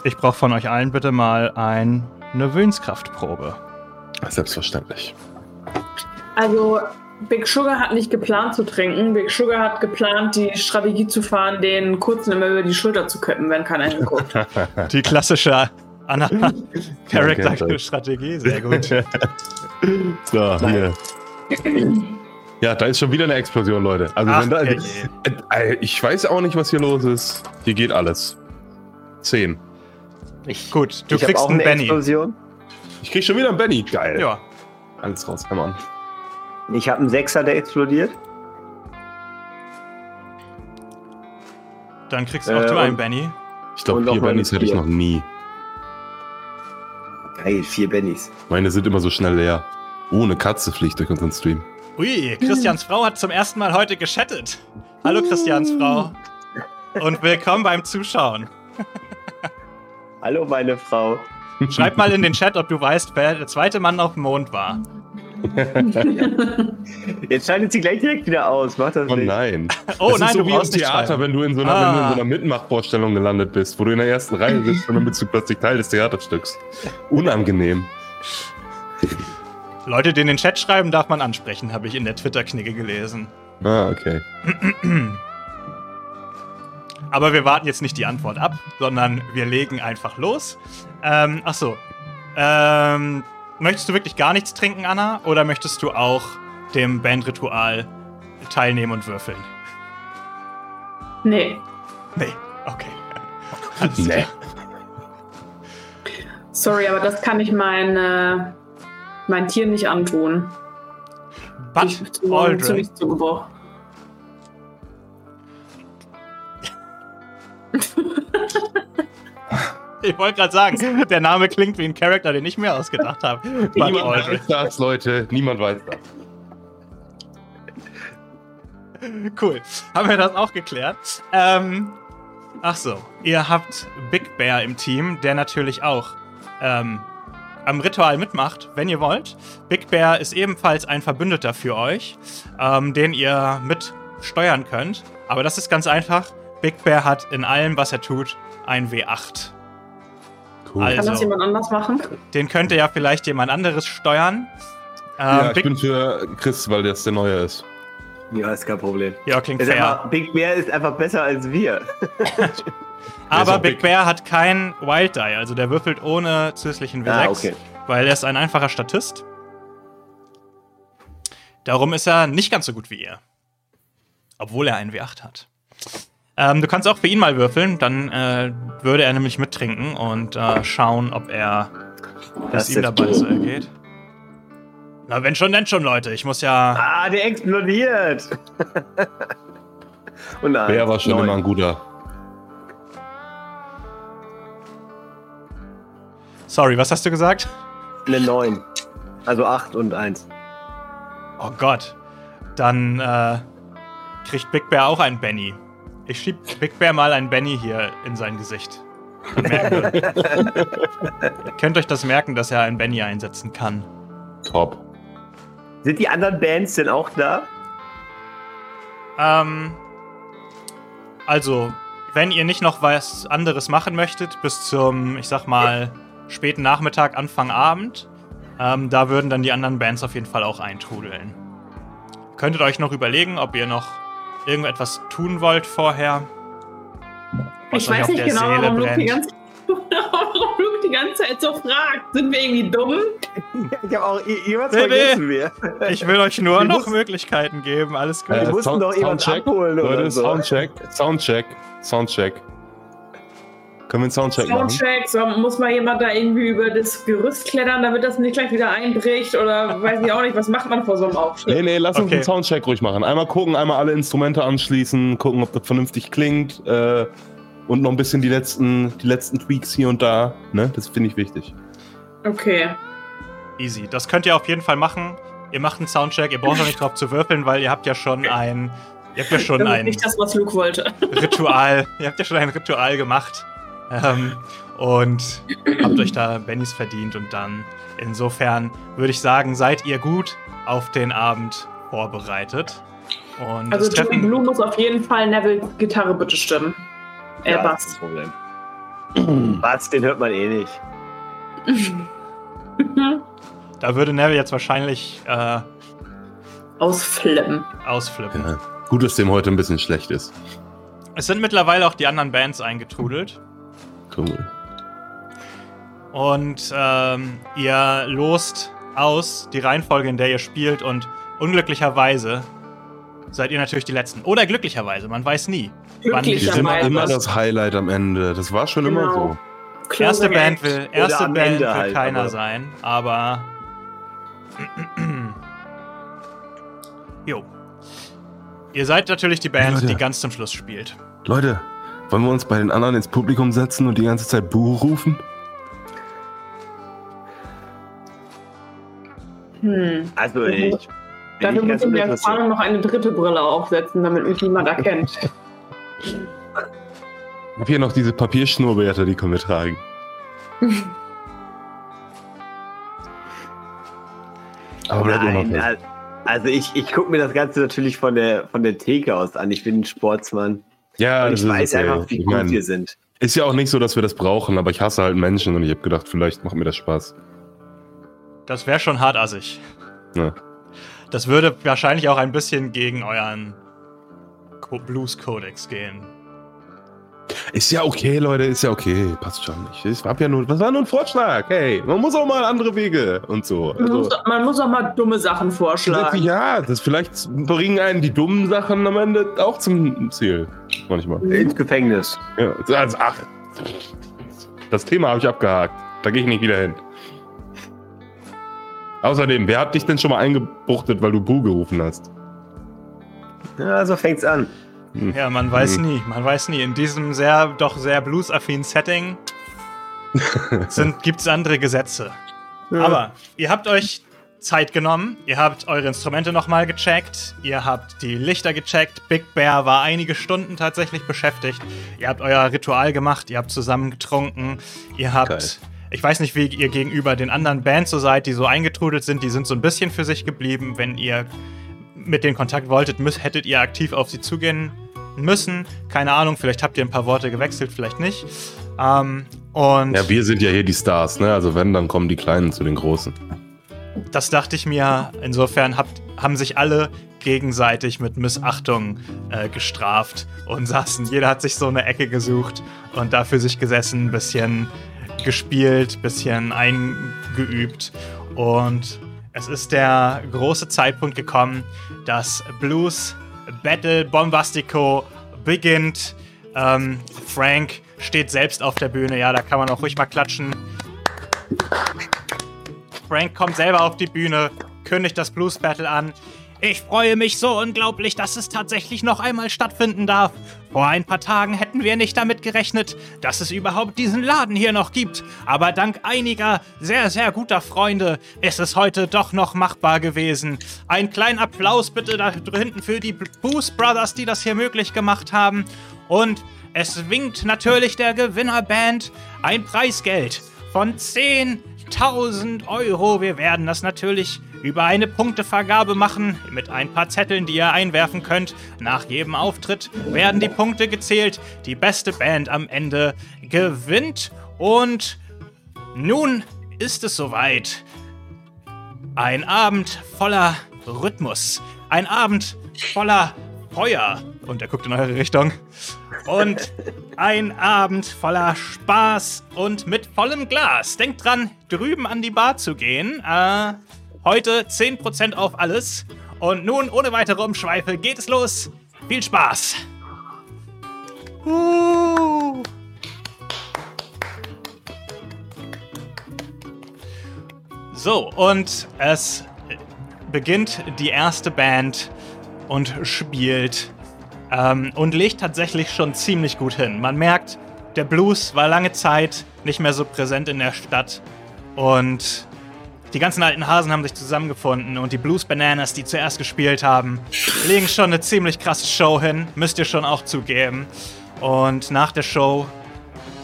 ich brauche von euch allen bitte mal ein, eine Willenskraftprobe. Selbstverständlich. Also, Big Sugar hat nicht geplant zu trinken. Big Sugar hat geplant, die Strategie zu fahren, den kurzen immer über die Schulter zu kippen, wenn keiner hinguckt. Die klassische Anna kennt Charakter-Strategie, sehr gut. So, hier. Ja, da ist schon wieder eine Explosion, Leute. Also, Ach, wenn da, herrje. äh, äh, ich weiß auch nicht, was hier los ist. Hier geht alles. Zehn. Ich, Gut, du ich kriegst auch einen eine Benny. Explosion. Ich krieg schon wieder einen Benny. Geil. Ja, Alles raus, komm an. Ich habe einen Sechser, der explodiert. dann kriegst auch Äh, du einen Benny. Ich glaube, vier Bennys hätte ich noch nie. Geil, vier Bennys. Meine sind immer so schnell leer. Oh, eine Katze fliegt durch unseren Stream. Ui, Christians Frau hat zum ersten Mal heute geschattet. Hallo Christians Frau. Und willkommen beim Zuschauen. Hallo, meine Frau. Schreib mal in den Chat, ob du weißt, wer der zweite Mann auf dem Mond war. Jetzt schaltet sie gleich direkt wieder aus. Macht das Oh nicht. nein. Oh das nein, ist so du wie im Theater, schreiben. wenn du, in so einer, Ah. wenn du in so einer Mitmachvorstellung gelandet bist, wo du in der ersten Reihe sitzt und dann bist du plötzlich Teil des Theaterstücks. Unangenehm. Leute, die in den Chat schreiben, darf man ansprechen, habe ich in der Twitter-Knigge gelesen. Ah, okay. Aber wir warten jetzt nicht die Antwort ab, sondern wir legen einfach los. Ähm, ach so. Ähm, möchtest du wirklich gar nichts trinken, Anna? Oder möchtest du auch dem Bandritual teilnehmen und würfeln? nee. Nee. Okay. Alles Nee. klar. Sorry, aber das kann ich mein, äh, mein Tier nicht antun. But ich zu, zu Aldrin. nichts zu Ich wollte gerade sagen, der Name klingt wie ein Charakter, den ich mir ausgedacht habe. Niemand Aldrin. weiß das, Leute. Niemand weiß das. Cool. Haben wir das auch geklärt? Ähm, ach so. Ihr habt Big Bear im Team, der natürlich auch ähm, am Ritual mitmacht, wenn ihr wollt. Big Bear ist ebenfalls ein Verbündeter für euch, ähm, den ihr mit steuern könnt. Aber das ist ganz einfach. Big Bear hat in allem, was er tut, ein W8. Cool. Also- Kann das jemand anders machen? Den könnte ja vielleicht jemand anderes steuern. Ähm, ja, ich Big, bin für Chris, weil das der Neue ist. Ja, ist kein Problem. ja, klingt Ist fair. einfach, Big Bear ist einfach besser als wir. Aber Big big. Bear hat kein Wild Die, also der würfelt ohne zusätzlichen W6, Ah, okay. weil er ist ein einfacher Statist. Darum ist er nicht ganz so gut wie ihr. Obwohl er einen W8 hat. Ähm, du kannst auch für ihn mal würfeln, dann äh, würde er nämlich mittrinken und äh, schauen, ob er Das ihm dabei so ergeht. Na, wenn schon, denn schon, Leute. Ich muss ja. Ah, der explodiert. Und nein. Wer war schon neun. immer ein guter? Sorry, was hast du gesagt? Eine 9. Also 8 und 1. Oh Gott. Dann äh, kriegt Big Bear auch ein Benny. Ich schieb Big Bear mal ein Benny hier in sein Gesicht. Ihr könnt euch das merken, dass er ein Benny einsetzen kann. Top. Sind die anderen Bands denn auch da? Ähm, also, wenn ihr nicht noch was anderes machen möchtet, bis zum, ich sag mal, späten Nachmittag, Anfang Abend, ähm, da würden dann die anderen Bands auf jeden Fall auch eintrudeln. Könntet euch noch überlegen, ob ihr noch irgendetwas tun wollt vorher. was Ich weiß nicht genau, Seele warum Luke, die ganze, warum Luke die ganze Zeit so fragt. Sind wir irgendwie dumm? Ich habe auch jemals Nee, nee. vergessen, wir. Ich will euch nur Wir noch mussten- Möglichkeiten geben, alles gut. Wir mussten doch jemand abholen oder Leute, so. Soundcheck, Soundcheck, Soundcheck. Können wir einen Soundcheck machen? Soundcheck, so, muss mal jemand da irgendwie über das Gerüst klettern, damit das nicht gleich wieder einbricht oder weiß ich auch nicht, was macht man vor so einem Aufschnitt? Nee, nee, lass uns Okay. einen Soundcheck ruhig machen. Einmal gucken, einmal alle Instrumente anschließen, gucken, ob das vernünftig klingt. Äh, und noch ein bisschen die letzten, die letzten Tweaks hier und da. Ne? Das finde ich wichtig. Okay. Easy. Das könnt ihr auf jeden Fall machen. Ihr macht einen Soundcheck, ihr braucht auch nicht drauf zu würfeln, weil ihr habt ja schon ein. Ihr habt ja schon ein nicht das, was Luke wollte. Ritual. Ihr habt ja schon ein Ritual gemacht. Ähm, und habt euch da Bennys verdient und dann insofern würde ich sagen, seid ihr gut auf den Abend vorbereitet. Und Also das Jimmy Treffen, Blue muss auf jeden Fall Neville Gitarre bitte stimmen. Äh, Ja, Bass. kein Problem. Bass, den hört man eh nicht. da würde Neville jetzt wahrscheinlich äh, Ausflippen. ausflippen. Ja. Gut, dass dem heute ein bisschen schlecht ist. Es sind mittlerweile auch die anderen Bands eingetrudelt. Cool. Und ähm, ihr lost aus die Reihenfolge, in der ihr spielt. Und unglücklicherweise seid ihr natürlich die Letzten. Oder glücklicherweise, man weiß nie. Glücklicherweise. immer das Highlight am Ende. Das war schon immer Genau. so. Erste Closing Band will, erste Band Ende will halt, keiner aber- sein, aber. jo. Ihr seid natürlich die Band, Leute. die ganz zum Schluss spielt. Leute, wollen wir uns bei den anderen ins Publikum setzen und die ganze Zeit Buh rufen? Hm. Also ich. Dafür muss ich mir. Erfahrung noch eine dritte Brille aufsetzen, damit mich niemand erkennt. Ich hab hier noch diese Papierschnurrbärte, die können wir tragen. Aber bleibt Nein, unauffällig. al- also ich, ich gucke mir das Ganze natürlich von der, von der Theke aus an. Ich bin ein Sportsmann. Ja, und das ich ist weiß okay. einfach, wie Ich gut mein, wir sind. Ist ja auch nicht so, dass wir das brauchen, aber ich hasse halt Menschen und ich habe gedacht, vielleicht macht mir das Spaß. Das wäre schon hartassig. Ja. Das würde wahrscheinlich auch ein bisschen gegen euren Co Blues-Kodex gehen. Ist ja okay, Leute, ist ja okay. Passt schon. Ich, ich hab ja nur, was war nur ein Vorschlag? Hey, man muss auch mal andere Wege und so. Man muss, Also, man muss auch mal dumme Sachen vorschlagen. ja, das vielleicht bringen einen die dummen Sachen am Ende auch zum Ziel. Manchmal. Ins Gefängnis. Ja, also, ach, das Thema habe ich abgehakt. Da gehe ich nicht wieder hin. Außerdem, wer hat dich denn schon mal eingebuchtet, weil du Bu gerufen hast? Ja, so fängt's an. Hm. Ja, man weiß Hm. nie. Man weiß nie. In diesem sehr, doch sehr blues-affinen Setting gibt es andere Gesetze. Aber ihr habt euch Zeit genommen, ihr habt eure Instrumente nochmal gecheckt, ihr habt die Lichter gecheckt, Big Bear war einige Stunden tatsächlich beschäftigt, ihr habt euer Ritual gemacht, ihr habt zusammen getrunken, ihr habt, Geil. ich weiß nicht, wie ihr gegenüber den anderen Bands so seid, die so eingetrudelt sind, die sind so ein bisschen für sich geblieben, wenn ihr mit denen Kontakt wolltet, müsst, hättet ihr aktiv auf sie zugehen müssen, keine Ahnung, vielleicht habt ihr ein paar Worte gewechselt, vielleicht nicht. Ähm, und Ja, wir sind ja hier die Stars, ne? Also wenn, dann kommen die Kleinen zu den Großen. Das dachte ich mir. Insofern habt, haben sich alle gegenseitig mit Missachtung äh, gestraft und saßen. Jeder hat sich so eine Ecke gesucht und da für sich gesessen, bisschen gespielt, bisschen eingeübt. Und es ist der große Zeitpunkt gekommen, dass Blues Battle Bombastico beginnt. Ähm, Frank steht selbst auf der Bühne. Ja, da kann man auch ruhig mal klatschen. Frank kommt selber auf die Bühne, kündigt das Blues Battle an. Ich freue mich so unglaublich, dass es tatsächlich noch einmal stattfinden darf. Vor ein paar Tagen hätten wir nicht damit gerechnet, dass es überhaupt diesen Laden hier noch gibt. Aber dank einiger sehr, sehr guter Freunde ist es heute doch noch machbar gewesen. Ein kleinen Applaus bitte da hinten für die Boost Brothers, die das hier möglich gemacht haben. Und es winkt natürlich der Gewinnerband ein Preisgeld von 10.000 Euro. Wir werden das natürlich über eine Punktevergabe machen mit ein paar Zetteln, die ihr einwerfen könnt. Nach jedem Auftritt werden die Punkte gezählt. Die beste Band am Ende gewinnt. Und nun ist es soweit. Ein Abend voller Rhythmus. Ein Abend voller Feuer. Und er guckt in eure Richtung. Und ein Abend voller Spaß und mit vollem Glas. Denkt dran, drüben an die Bar zu gehen. Äh, Heute 10% auf alles. Und nun, ohne weitere Umschweife, geht es los. Viel Spaß! Uh. So, und es beginnt die erste Band und spielt ähm, und legt tatsächlich schon ziemlich gut hin. Man merkt, der Blues war lange Zeit nicht mehr so präsent in der Stadt und die ganzen alten Hasen haben sich zusammengefunden und die Blues Bananas, die zuerst gespielt haben, legen schon eine ziemlich krasse Show hin, müsst ihr schon auch zugeben. Und nach der Show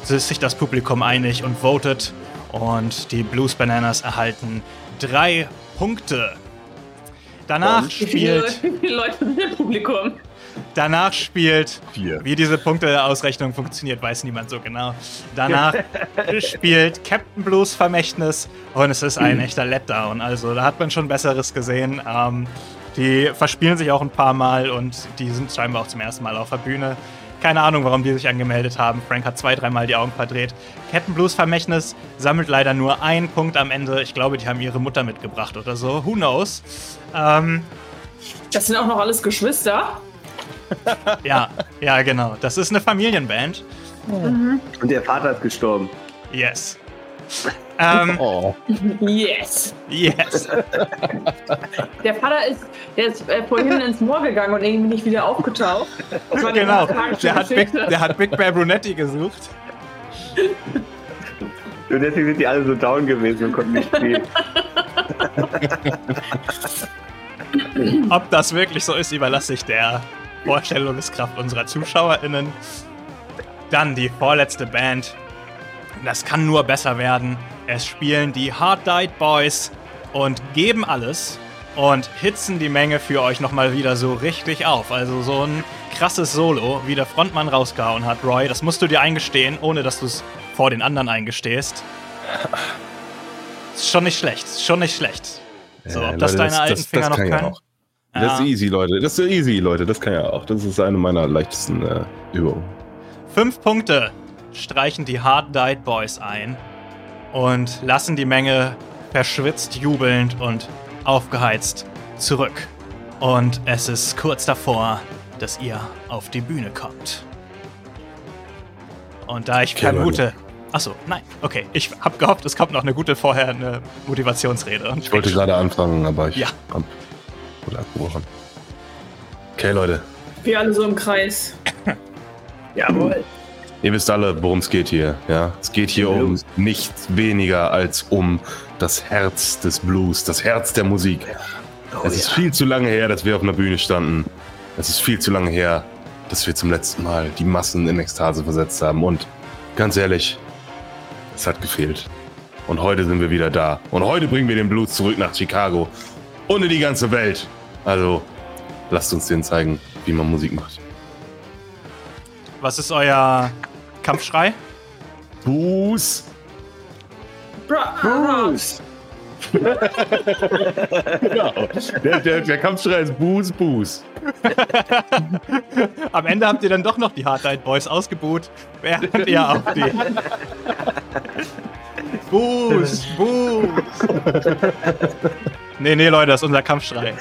ist sich das Publikum einig und votet und die Blues Bananas erhalten drei Punkte. Danach viele, spielt. wie viele Leute sind im Publikum? Danach spielt, Vier. wie diese Punkteausrechnung funktioniert, weiß niemand so genau. Danach spielt Captain Blues Vermächtnis und es ist ein echter Letdown. Also da hat man schon Besseres gesehen. Ähm, die verspielen sich auch ein paar Mal und die sind scheinbar auch zum ersten Mal auf der Bühne. Keine Ahnung, warum die sich angemeldet haben. Frank hat zwei, dreimal die Augen verdreht. Captain Blues Vermächtnis sammelt leider nur einen Punkt am Ende. Ich glaube, die haben ihre Mutter mitgebracht oder so. Who knows? Ähm, Das sind auch noch alles Geschwister. ja, ja, genau. Das ist eine Familienband. Und der Vater ist gestorben. Yes. Ähm, Oh. Yes. yes. Der Vater ist, der ist äh, vorhin ins Moor gegangen und irgendwie nicht wieder aufgetaucht. Das war die Genau. Der hat, Big, der hat Big Bear Brunetti gesucht. Und deswegen sind die alle so down gewesen und konnten nicht spielen. Ob das wirklich so ist, überlasse ich der Vorstellungskraft unserer ZuschauerInnen. Dann die vorletzte Band. Das kann nur besser werden. Es spielen die Hard Died Boys und geben alles und hitzen die Menge für euch nochmal wieder so richtig auf. Also so ein krasses Solo, wie der Frontmann rausgehauen hat, Roy. Das musst du dir eingestehen, ohne dass du es vor den anderen eingestehst. Ist schon nicht schlecht, ist schon nicht schlecht. So, ob das Leute, deine alten Finger noch kann ja können? auch. Das ist easy, Leute. Das ist easy, Leute. Das kann ja auch. Das ist eine meiner leichtesten äh, Übungen. Fünf Punkte streichen die Hard Died Boys ein und lassen die Menge verschwitzt, jubelnd und aufgeheizt zurück. Und es ist kurz davor, dass ihr auf die Bühne kommt. Und da ich Okay, vermute. Achso, nein, okay. Ich hab gehofft, es kommt noch eine gute vorher eine Motivationsrede. Und Ich wollte gerade anfangen, aber ich Ja. hab- wurde abgebrochen. Okay, Leute. Wir alle so im Kreis. Jawohl. Ihr wisst alle, worum es geht hier. Ja, es geht hier um Blues. nichts weniger als um das Herz des Blues, das Herz der Musik. Oh, es ist ja. viel zu lange her, dass wir auf einer Bühne standen. Es ist viel zu lange her, dass wir zum letzten Mal die Massen in Ekstase versetzt haben. Und ganz ehrlich, es hat gefehlt. Und heute sind wir wieder da. Und heute bringen wir den Blues zurück nach Chicago und in die ganze Welt. Also, lasst uns denen zeigen, wie man Musik macht. was ist euer Kampfschrei? Bra Bruce. Genau. Der, der, der Kampfschrei ist Buß, Buß. Am Ende habt ihr dann doch noch die Hard Died Boys ausgebuht, während ihr auf die. Buß, Buß. Nee, nee, Leute, das ist unser Kampfschrei.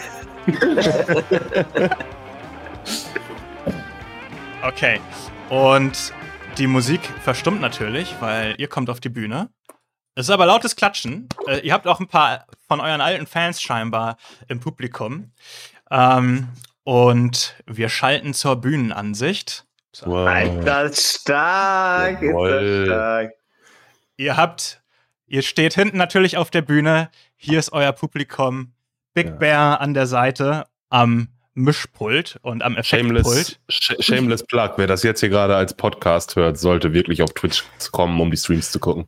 Okay. Und die Musik verstummt natürlich, weil ihr kommt auf die Bühne. Es ist aber lautes Klatschen. Äh, ihr habt auch ein paar von euren alten Fans scheinbar im Publikum. Ähm, und wir schalten zur Bühnenansicht. Wow. Ist das stark, ist das stark. Ihr habt, ihr steht hinten natürlich auf der Bühne. Hier ist euer Publikum. Big Ja. Bear an der Seite am Mischpult und am Effektpult. Shameless, sh shameless Plug. Wer das jetzt hier gerade als Podcast hört, sollte wirklich auf Twitch kommen, um die Streams zu gucken.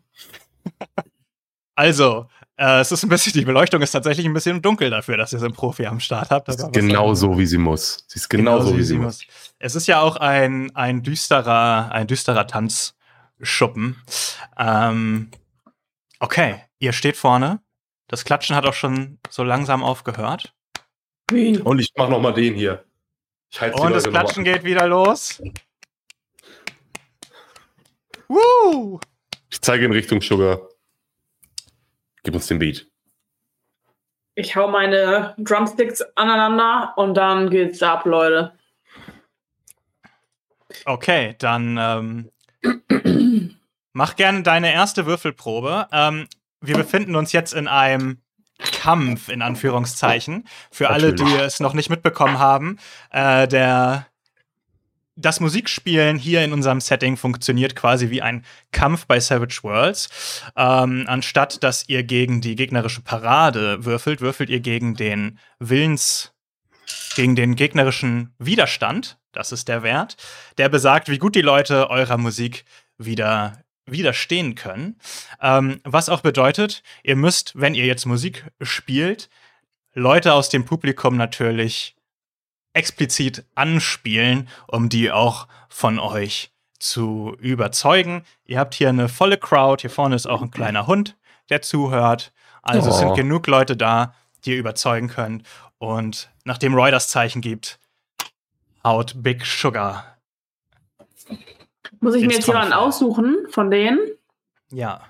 Also, äh, es ist ein bisschen, die Beleuchtung ist tatsächlich ein bisschen dunkel dafür, dass ihr so einen Profi am Start habt. Das ist genau so, wie sie muss. Sie ist genau, so, wie sie muss. Es ist ja auch ein, ein düsterer, ein düsterer Tanzschuppen. Ähm, okay, ihr steht vorne. Das Klatschen hat auch schon so langsam aufgehört. Und ich mach noch mal den hier. Ich halte Und das Klatschen geht wieder los. Woo! Ich zeige in Richtung Sugar. Gib uns den Beat. Ich hau meine Drumsticks aneinander und dann geht's ab, Leute. Okay, dann ähm, mach gerne deine erste Würfelprobe. Ähm, wir befinden uns jetzt in einem Kampf, in Anführungszeichen. Für alle, die Natürlich. es noch nicht mitbekommen haben, äh, der das Musikspielen hier in unserem Setting funktioniert quasi wie ein Kampf bei Savage Worlds. Ähm, anstatt dass ihr gegen die gegnerische Parade würfelt, würfelt ihr gegen den Willens, gegen den gegnerischen Widerstand. Das ist der Wert, der besagt, wie gut die Leute eurer Musik wieder widerstehen können. Ähm, was auch bedeutet, ihr müsst, wenn ihr jetzt Musik spielt, Leute aus dem Publikum natürlich explizit anspielen, um die auch von euch zu überzeugen. Ihr habt hier eine volle Crowd. Hier vorne ist auch ein kleiner Hund, der zuhört. Also es Oh. sind genug Leute da, die ihr überzeugen könnt. Und nachdem Roy das Zeichen gibt, haut Big Sugar. Muss ich mir jetzt jemanden aussuchen von denen? Ja.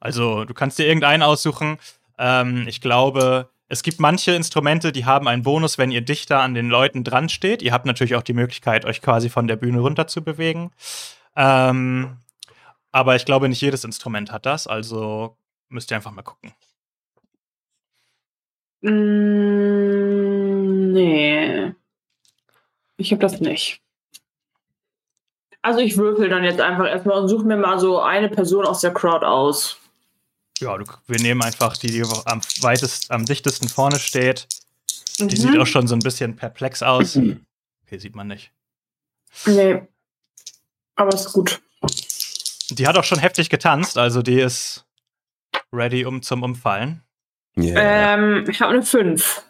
Also du kannst dir irgendeinen aussuchen. Ähm, ich glaube, es gibt manche Instrumente, die haben einen Bonus, wenn ihr dichter an den Leuten dran steht. Ihr habt natürlich auch die Möglichkeit, euch quasi von der Bühne runter zu bewegen. Ähm, aber ich glaube, nicht jedes Instrument hat das, also müsst ihr einfach mal gucken. Mm, nee. Ich habe das nicht. Also ich würfel dann jetzt einfach erstmal und suche mir mal so eine Person aus der Crowd aus. Ja, du, wir nehmen einfach die, die am weitest, am dichtesten vorne steht. Die Mhm. sieht auch schon so ein bisschen perplex aus. Okay, sieht man nicht. Nee. Aber ist gut. Die hat auch schon heftig getanzt, also die ist ready um zum Umfallen. Yeah. Ähm, ich habe eine 5.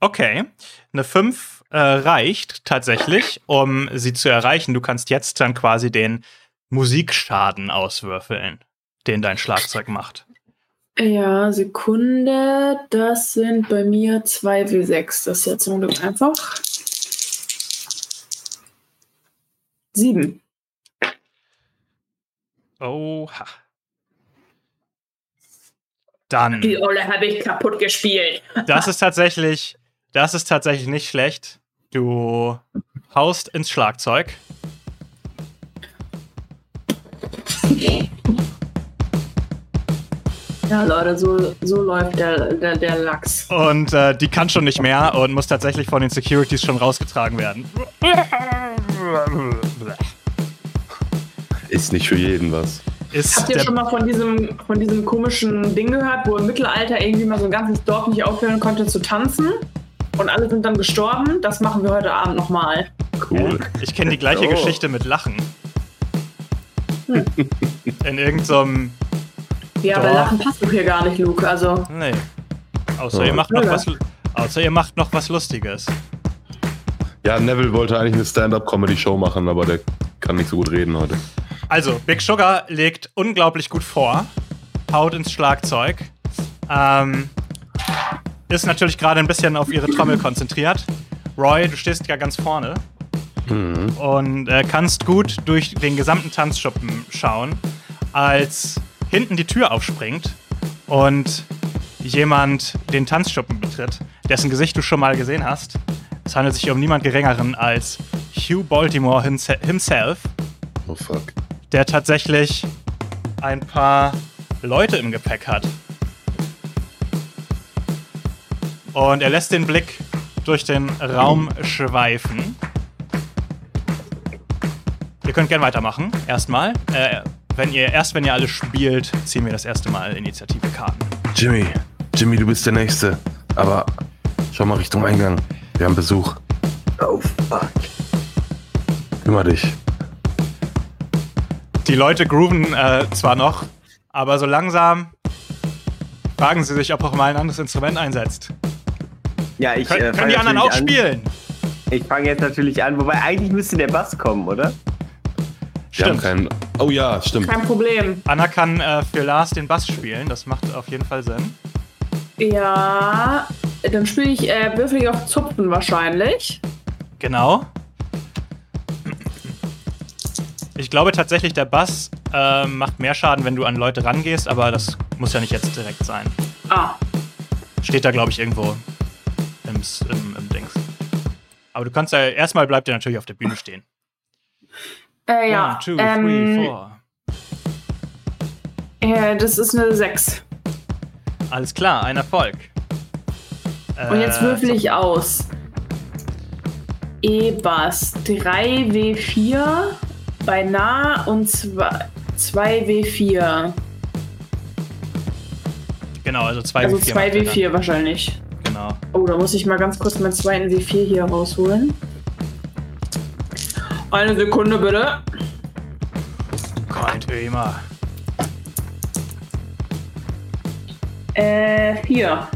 Okay, eine 5 äh, reicht tatsächlich, um sie zu erreichen. Du kannst jetzt dann quasi den Musikschaden auswürfeln, den dein Schlagzeug macht. Ja, Sekunde. Das sind bei mir 2 W6. Das ist jetzt zum Glück einfach. 7. Oha. Dann, Die Olle habe ich kaputt gespielt. das ist tatsächlich, das ist tatsächlich nicht schlecht. Du haust ins Schlagzeug. Ja, Leute, so, so läuft der, der, der Lachs. Und äh, die kann schon nicht mehr und muss tatsächlich von den Securities schon rausgetragen werden. Ist nicht für jeden was. Ist Habt ihr schon mal von diesem, von diesem komischen Ding gehört, wo im Mittelalter irgendwie mal so ein ganzes Dorf nicht aufhören konnte zu tanzen? Und alle sind dann gestorben? Das machen wir heute Abend nochmal. Cool. Ich kenne die gleiche Oh. Geschichte mit Lachen. In irgendeinem. Ja, aber. Lachen passt doch hier gar nicht, Luke. Also, Nee. Außer Ja. ihr macht noch was. Außer ihr macht noch was Lustiges. Ja, Neville wollte eigentlich eine Stand-up-Comedy-Show machen, aber der kann nicht so gut reden heute. Also, Big Sugar legt unglaublich gut vor. Haut ins Schlagzeug. Ähm, ist natürlich gerade ein bisschen auf ihre Trommel konzentriert. Roy, du stehst ja ganz vorne. Und äh, kannst gut durch den gesamten Tanzschuppen schauen, als hinten die Tür aufspringt und jemand den Tanzschuppen betritt, dessen Gesicht du schon mal gesehen hast. Es handelt sich um niemand Geringeren als Hugh Baltimore himse- himself, Oh fuck. der tatsächlich ein paar Leute im Gepäck hat. Und er lässt den Blick durch den Raum schweifen. Ihr könnt gern weitermachen. Erstmal. Äh, wenn ihr, erst wenn ihr alle spielt, ziehen wir das erste Mal Initiative-Karten. Jimmy, Jimmy, du bist der Nächste. Aber schau mal Richtung Eingang. Wir haben Besuch. Oh, fuck. Kümmer dich. Die Leute grooven äh, zwar noch, aber so langsam fragen sie sich, ob auch mal ein anderes Instrument einsetzt. Ja, ich Kön äh, können die anderen auch an. spielen? Ich fange jetzt natürlich an, wobei eigentlich müsste der Bass kommen, oder? Stimmt. keinen. Oh ja, stimmt. Kein Problem. Anna kann äh, für Lars den Bass spielen, das macht auf jeden Fall Sinn. Ja, dann spiele ich äh, würfel ich auf Zupfen wahrscheinlich. Genau. Ich glaube tatsächlich, der Bass äh, macht mehr Schaden, wenn du an Leute rangehst, aber das muss ja nicht jetzt direkt sein. Ah, Steht da, glaube ich, irgendwo im, im, im Dings. Aber du kannst ja, erstmal bleibt er natürlich auf der Bühne stehen. äh, ja. One, two, three, ähm, four. äh, das ist eine 6. Alles klar, ein Erfolg. Und jetzt Äh, würfel ich aus. E-Bass 3W4 bei nah und 2W4. Genau, also 2 Also W4. macht er 2W4 wahrscheinlich. Genau. Oh, da muss ich mal ganz kurz meinen zweiten W4 hier rausholen. Eine Sekunde bitte. Kein Thema. Äh, 4.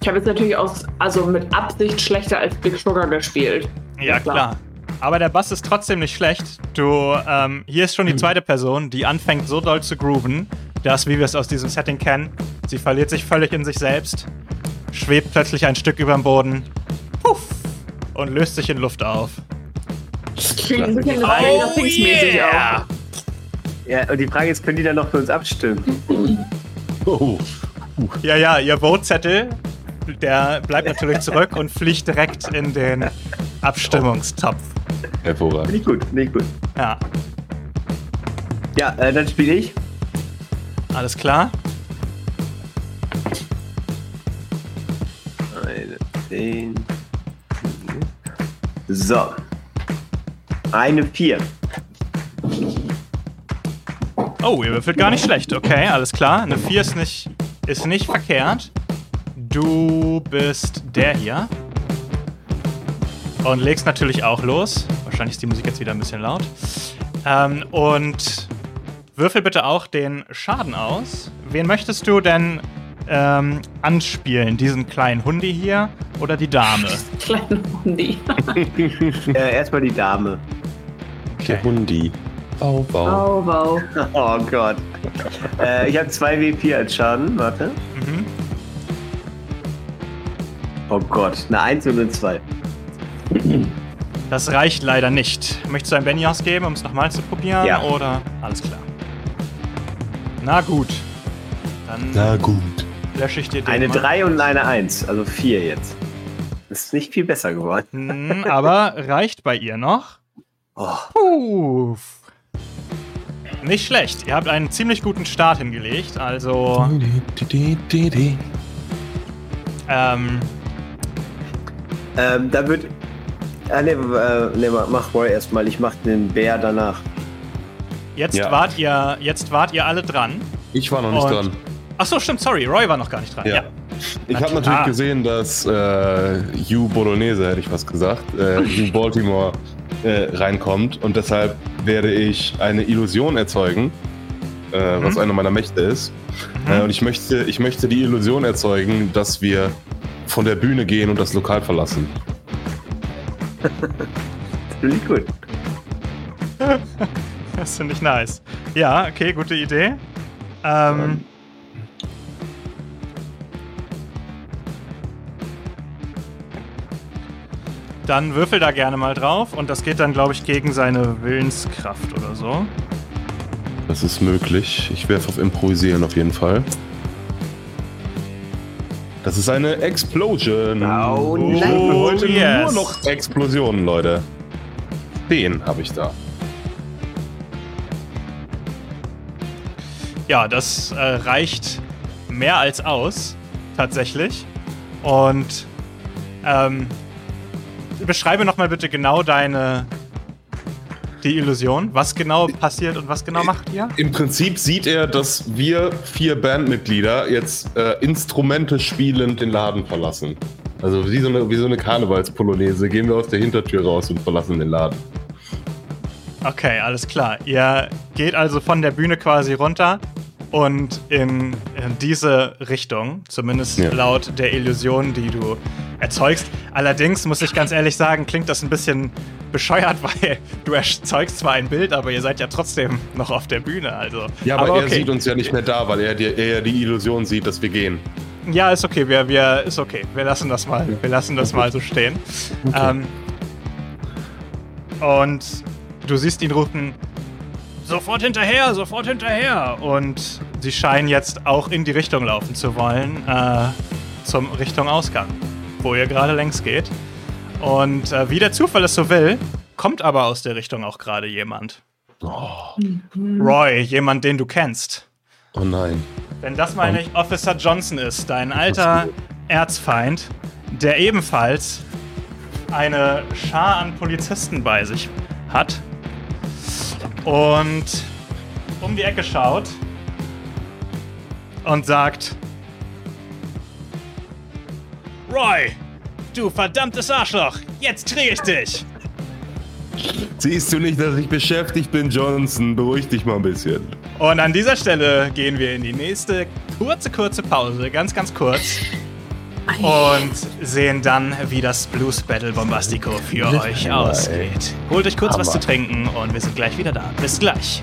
Ich habe jetzt natürlich aus, also mit Absicht schlechter als Big Sugar gespielt. Ja, klar. Aber der Bass ist trotzdem nicht schlecht. Du, ähm, hier ist schon die zweite Person, die anfängt so doll zu grooven, dass, wie wir es aus diesem Setting kennen, sie verliert sich völlig in sich selbst, schwebt plötzlich ein Stück über dem Boden, puff, und löst sich in Luft auf. Klingt ein bisschen Stranger Things-mäßig auch. Ja, und die Frage ist, können die dann noch für uns abstimmen? Oh. Ja, ja, ihr Votezettel, der bleibt natürlich zurück und fliegt direkt in den Abstimmungstopf. Hervorragend. Nicht gut, nicht gut. Ja, Ja, äh, dann spiele ich. Alles klar. So. Eine vier. Oh, ihr würfelt gar nicht schlecht. Okay, alles klar. Eine 4 ist nicht, ist nicht verkehrt. Du bist der hier. Und legst natürlich auch los. Wahrscheinlich ist die Musik jetzt wieder ein bisschen laut. Ähm, und würfel bitte auch den Schaden aus. Wen möchtest du denn ähm, anspielen? Diesen kleinen Hundi hier oder die Dame? Kleine Hundi. Äh, erstmal die Dame. Der Hundi. Bau, bau. Oh, wow. Oh Gott. äh, ich habe zwei W4 als Schaden. Warte. Mhm. Oh Gott. Eine Eins und eine Zwei. Das reicht leider nicht. Möchtest du ein Benny ausgeben, um es nochmal zu probieren? Ja. Oder? Alles klar. Na gut. Dann Na gut. lösche ich dir den. Eine mal. Drei und eine Eins. Also vier jetzt. Das ist nicht viel besser geworden. Hm, aber reicht bei ihr noch? Oh. Puh. Nicht schlecht. Ihr habt einen ziemlich guten Start hingelegt. Also, ähm, Ähm, da wird. Ah, ne, äh, ne, mach Roy erstmal. Ich mach den Bär danach. Jetzt Ja. wart ihr, jetzt wart ihr alle dran. Ich war noch nicht Und- dran. Ach so, stimmt. Sorry, Roy war noch gar nicht dran. Ja. Ja. Ich habe natürlich gesehen, dass äh, Hugh Bolognese, hätte ich was gesagt, äh, Hugh Baltimore äh, reinkommt und deshalb werde ich eine Illusion erzeugen, äh, was Mhm. eine meiner Mächte ist. Äh, und ich möchte, ich möchte die Illusion erzeugen, dass wir von der Bühne gehen und das Lokal verlassen. Finde ich gut. Das finde ich nice. Ja, okay, gute Idee. Ähm, dann würfel da gerne mal drauf und das geht dann, glaube ich, gegen seine Willenskraft oder so. Das ist möglich. Ich werfe auf Improvisieren auf jeden Fall. Das ist eine Explosion. Oh, ich nein. heute yes. nur noch Explosionen, Leute. Den habe ich da. Ja, das äh, reicht mehr als aus, tatsächlich. Und ähm, beschreibe nochmal bitte genau deine die Illusion. Was genau passiert und was genau macht ihr? Im Prinzip sieht er, dass wir vier Bandmitglieder jetzt äh, Instrumente spielend den Laden verlassen. Also wie so eine, wie so eine Karnevalspolonaise gehen wir aus der Hintertür raus und verlassen den Laden. Okay, alles klar. Ihr geht also von der Bühne quasi runter und in, diese Richtung, zumindest ja. laut der Illusion, die du erzeugst. Allerdings muss ich ganz ehrlich sagen, klingt das ein bisschen bescheuert, weil du erzeugst zwar ein Bild, aber ihr seid ja trotzdem noch auf der Bühne. Also. Ja, aber, aber er sieht uns ja nicht mehr da, weil er die, er die Illusion sieht, dass wir gehen. Ja, ist okay. Wir, wir, ist okay. Wir lassen das mal. Wir lassen das mal so stehen. Okay. Ähm, und du siehst ihn rufen, sofort hinterher, sofort hinterher. Und sie scheinen jetzt auch in die Richtung laufen zu wollen, äh, zum Richtung Ausgang, wo ihr gerade längs geht. Und äh, wie der Zufall es so will, kommt aber aus der Richtung auch gerade jemand. Oh. Roy, jemand, den du kennst. Oh nein. Wenn das mal nicht Officer Johnson ist, dein alter Erzfeind, der ebenfalls eine Schar an Polizisten bei sich hat und um die Ecke schaut und sagt: Roy, du verdammtes Arschloch, jetzt krieg ich dich! Siehst du nicht, dass ich beschäftigt bin, Johnson? Beruhig dich mal ein bisschen. Und an dieser Stelle gehen wir in die nächste kurze, kurze Pause, ganz, ganz kurz. Und sehen dann, wie das Blues Battle Bombastico für euch ausgeht. Holt euch kurz was zu trinken und wir sind gleich wieder da. Bis gleich.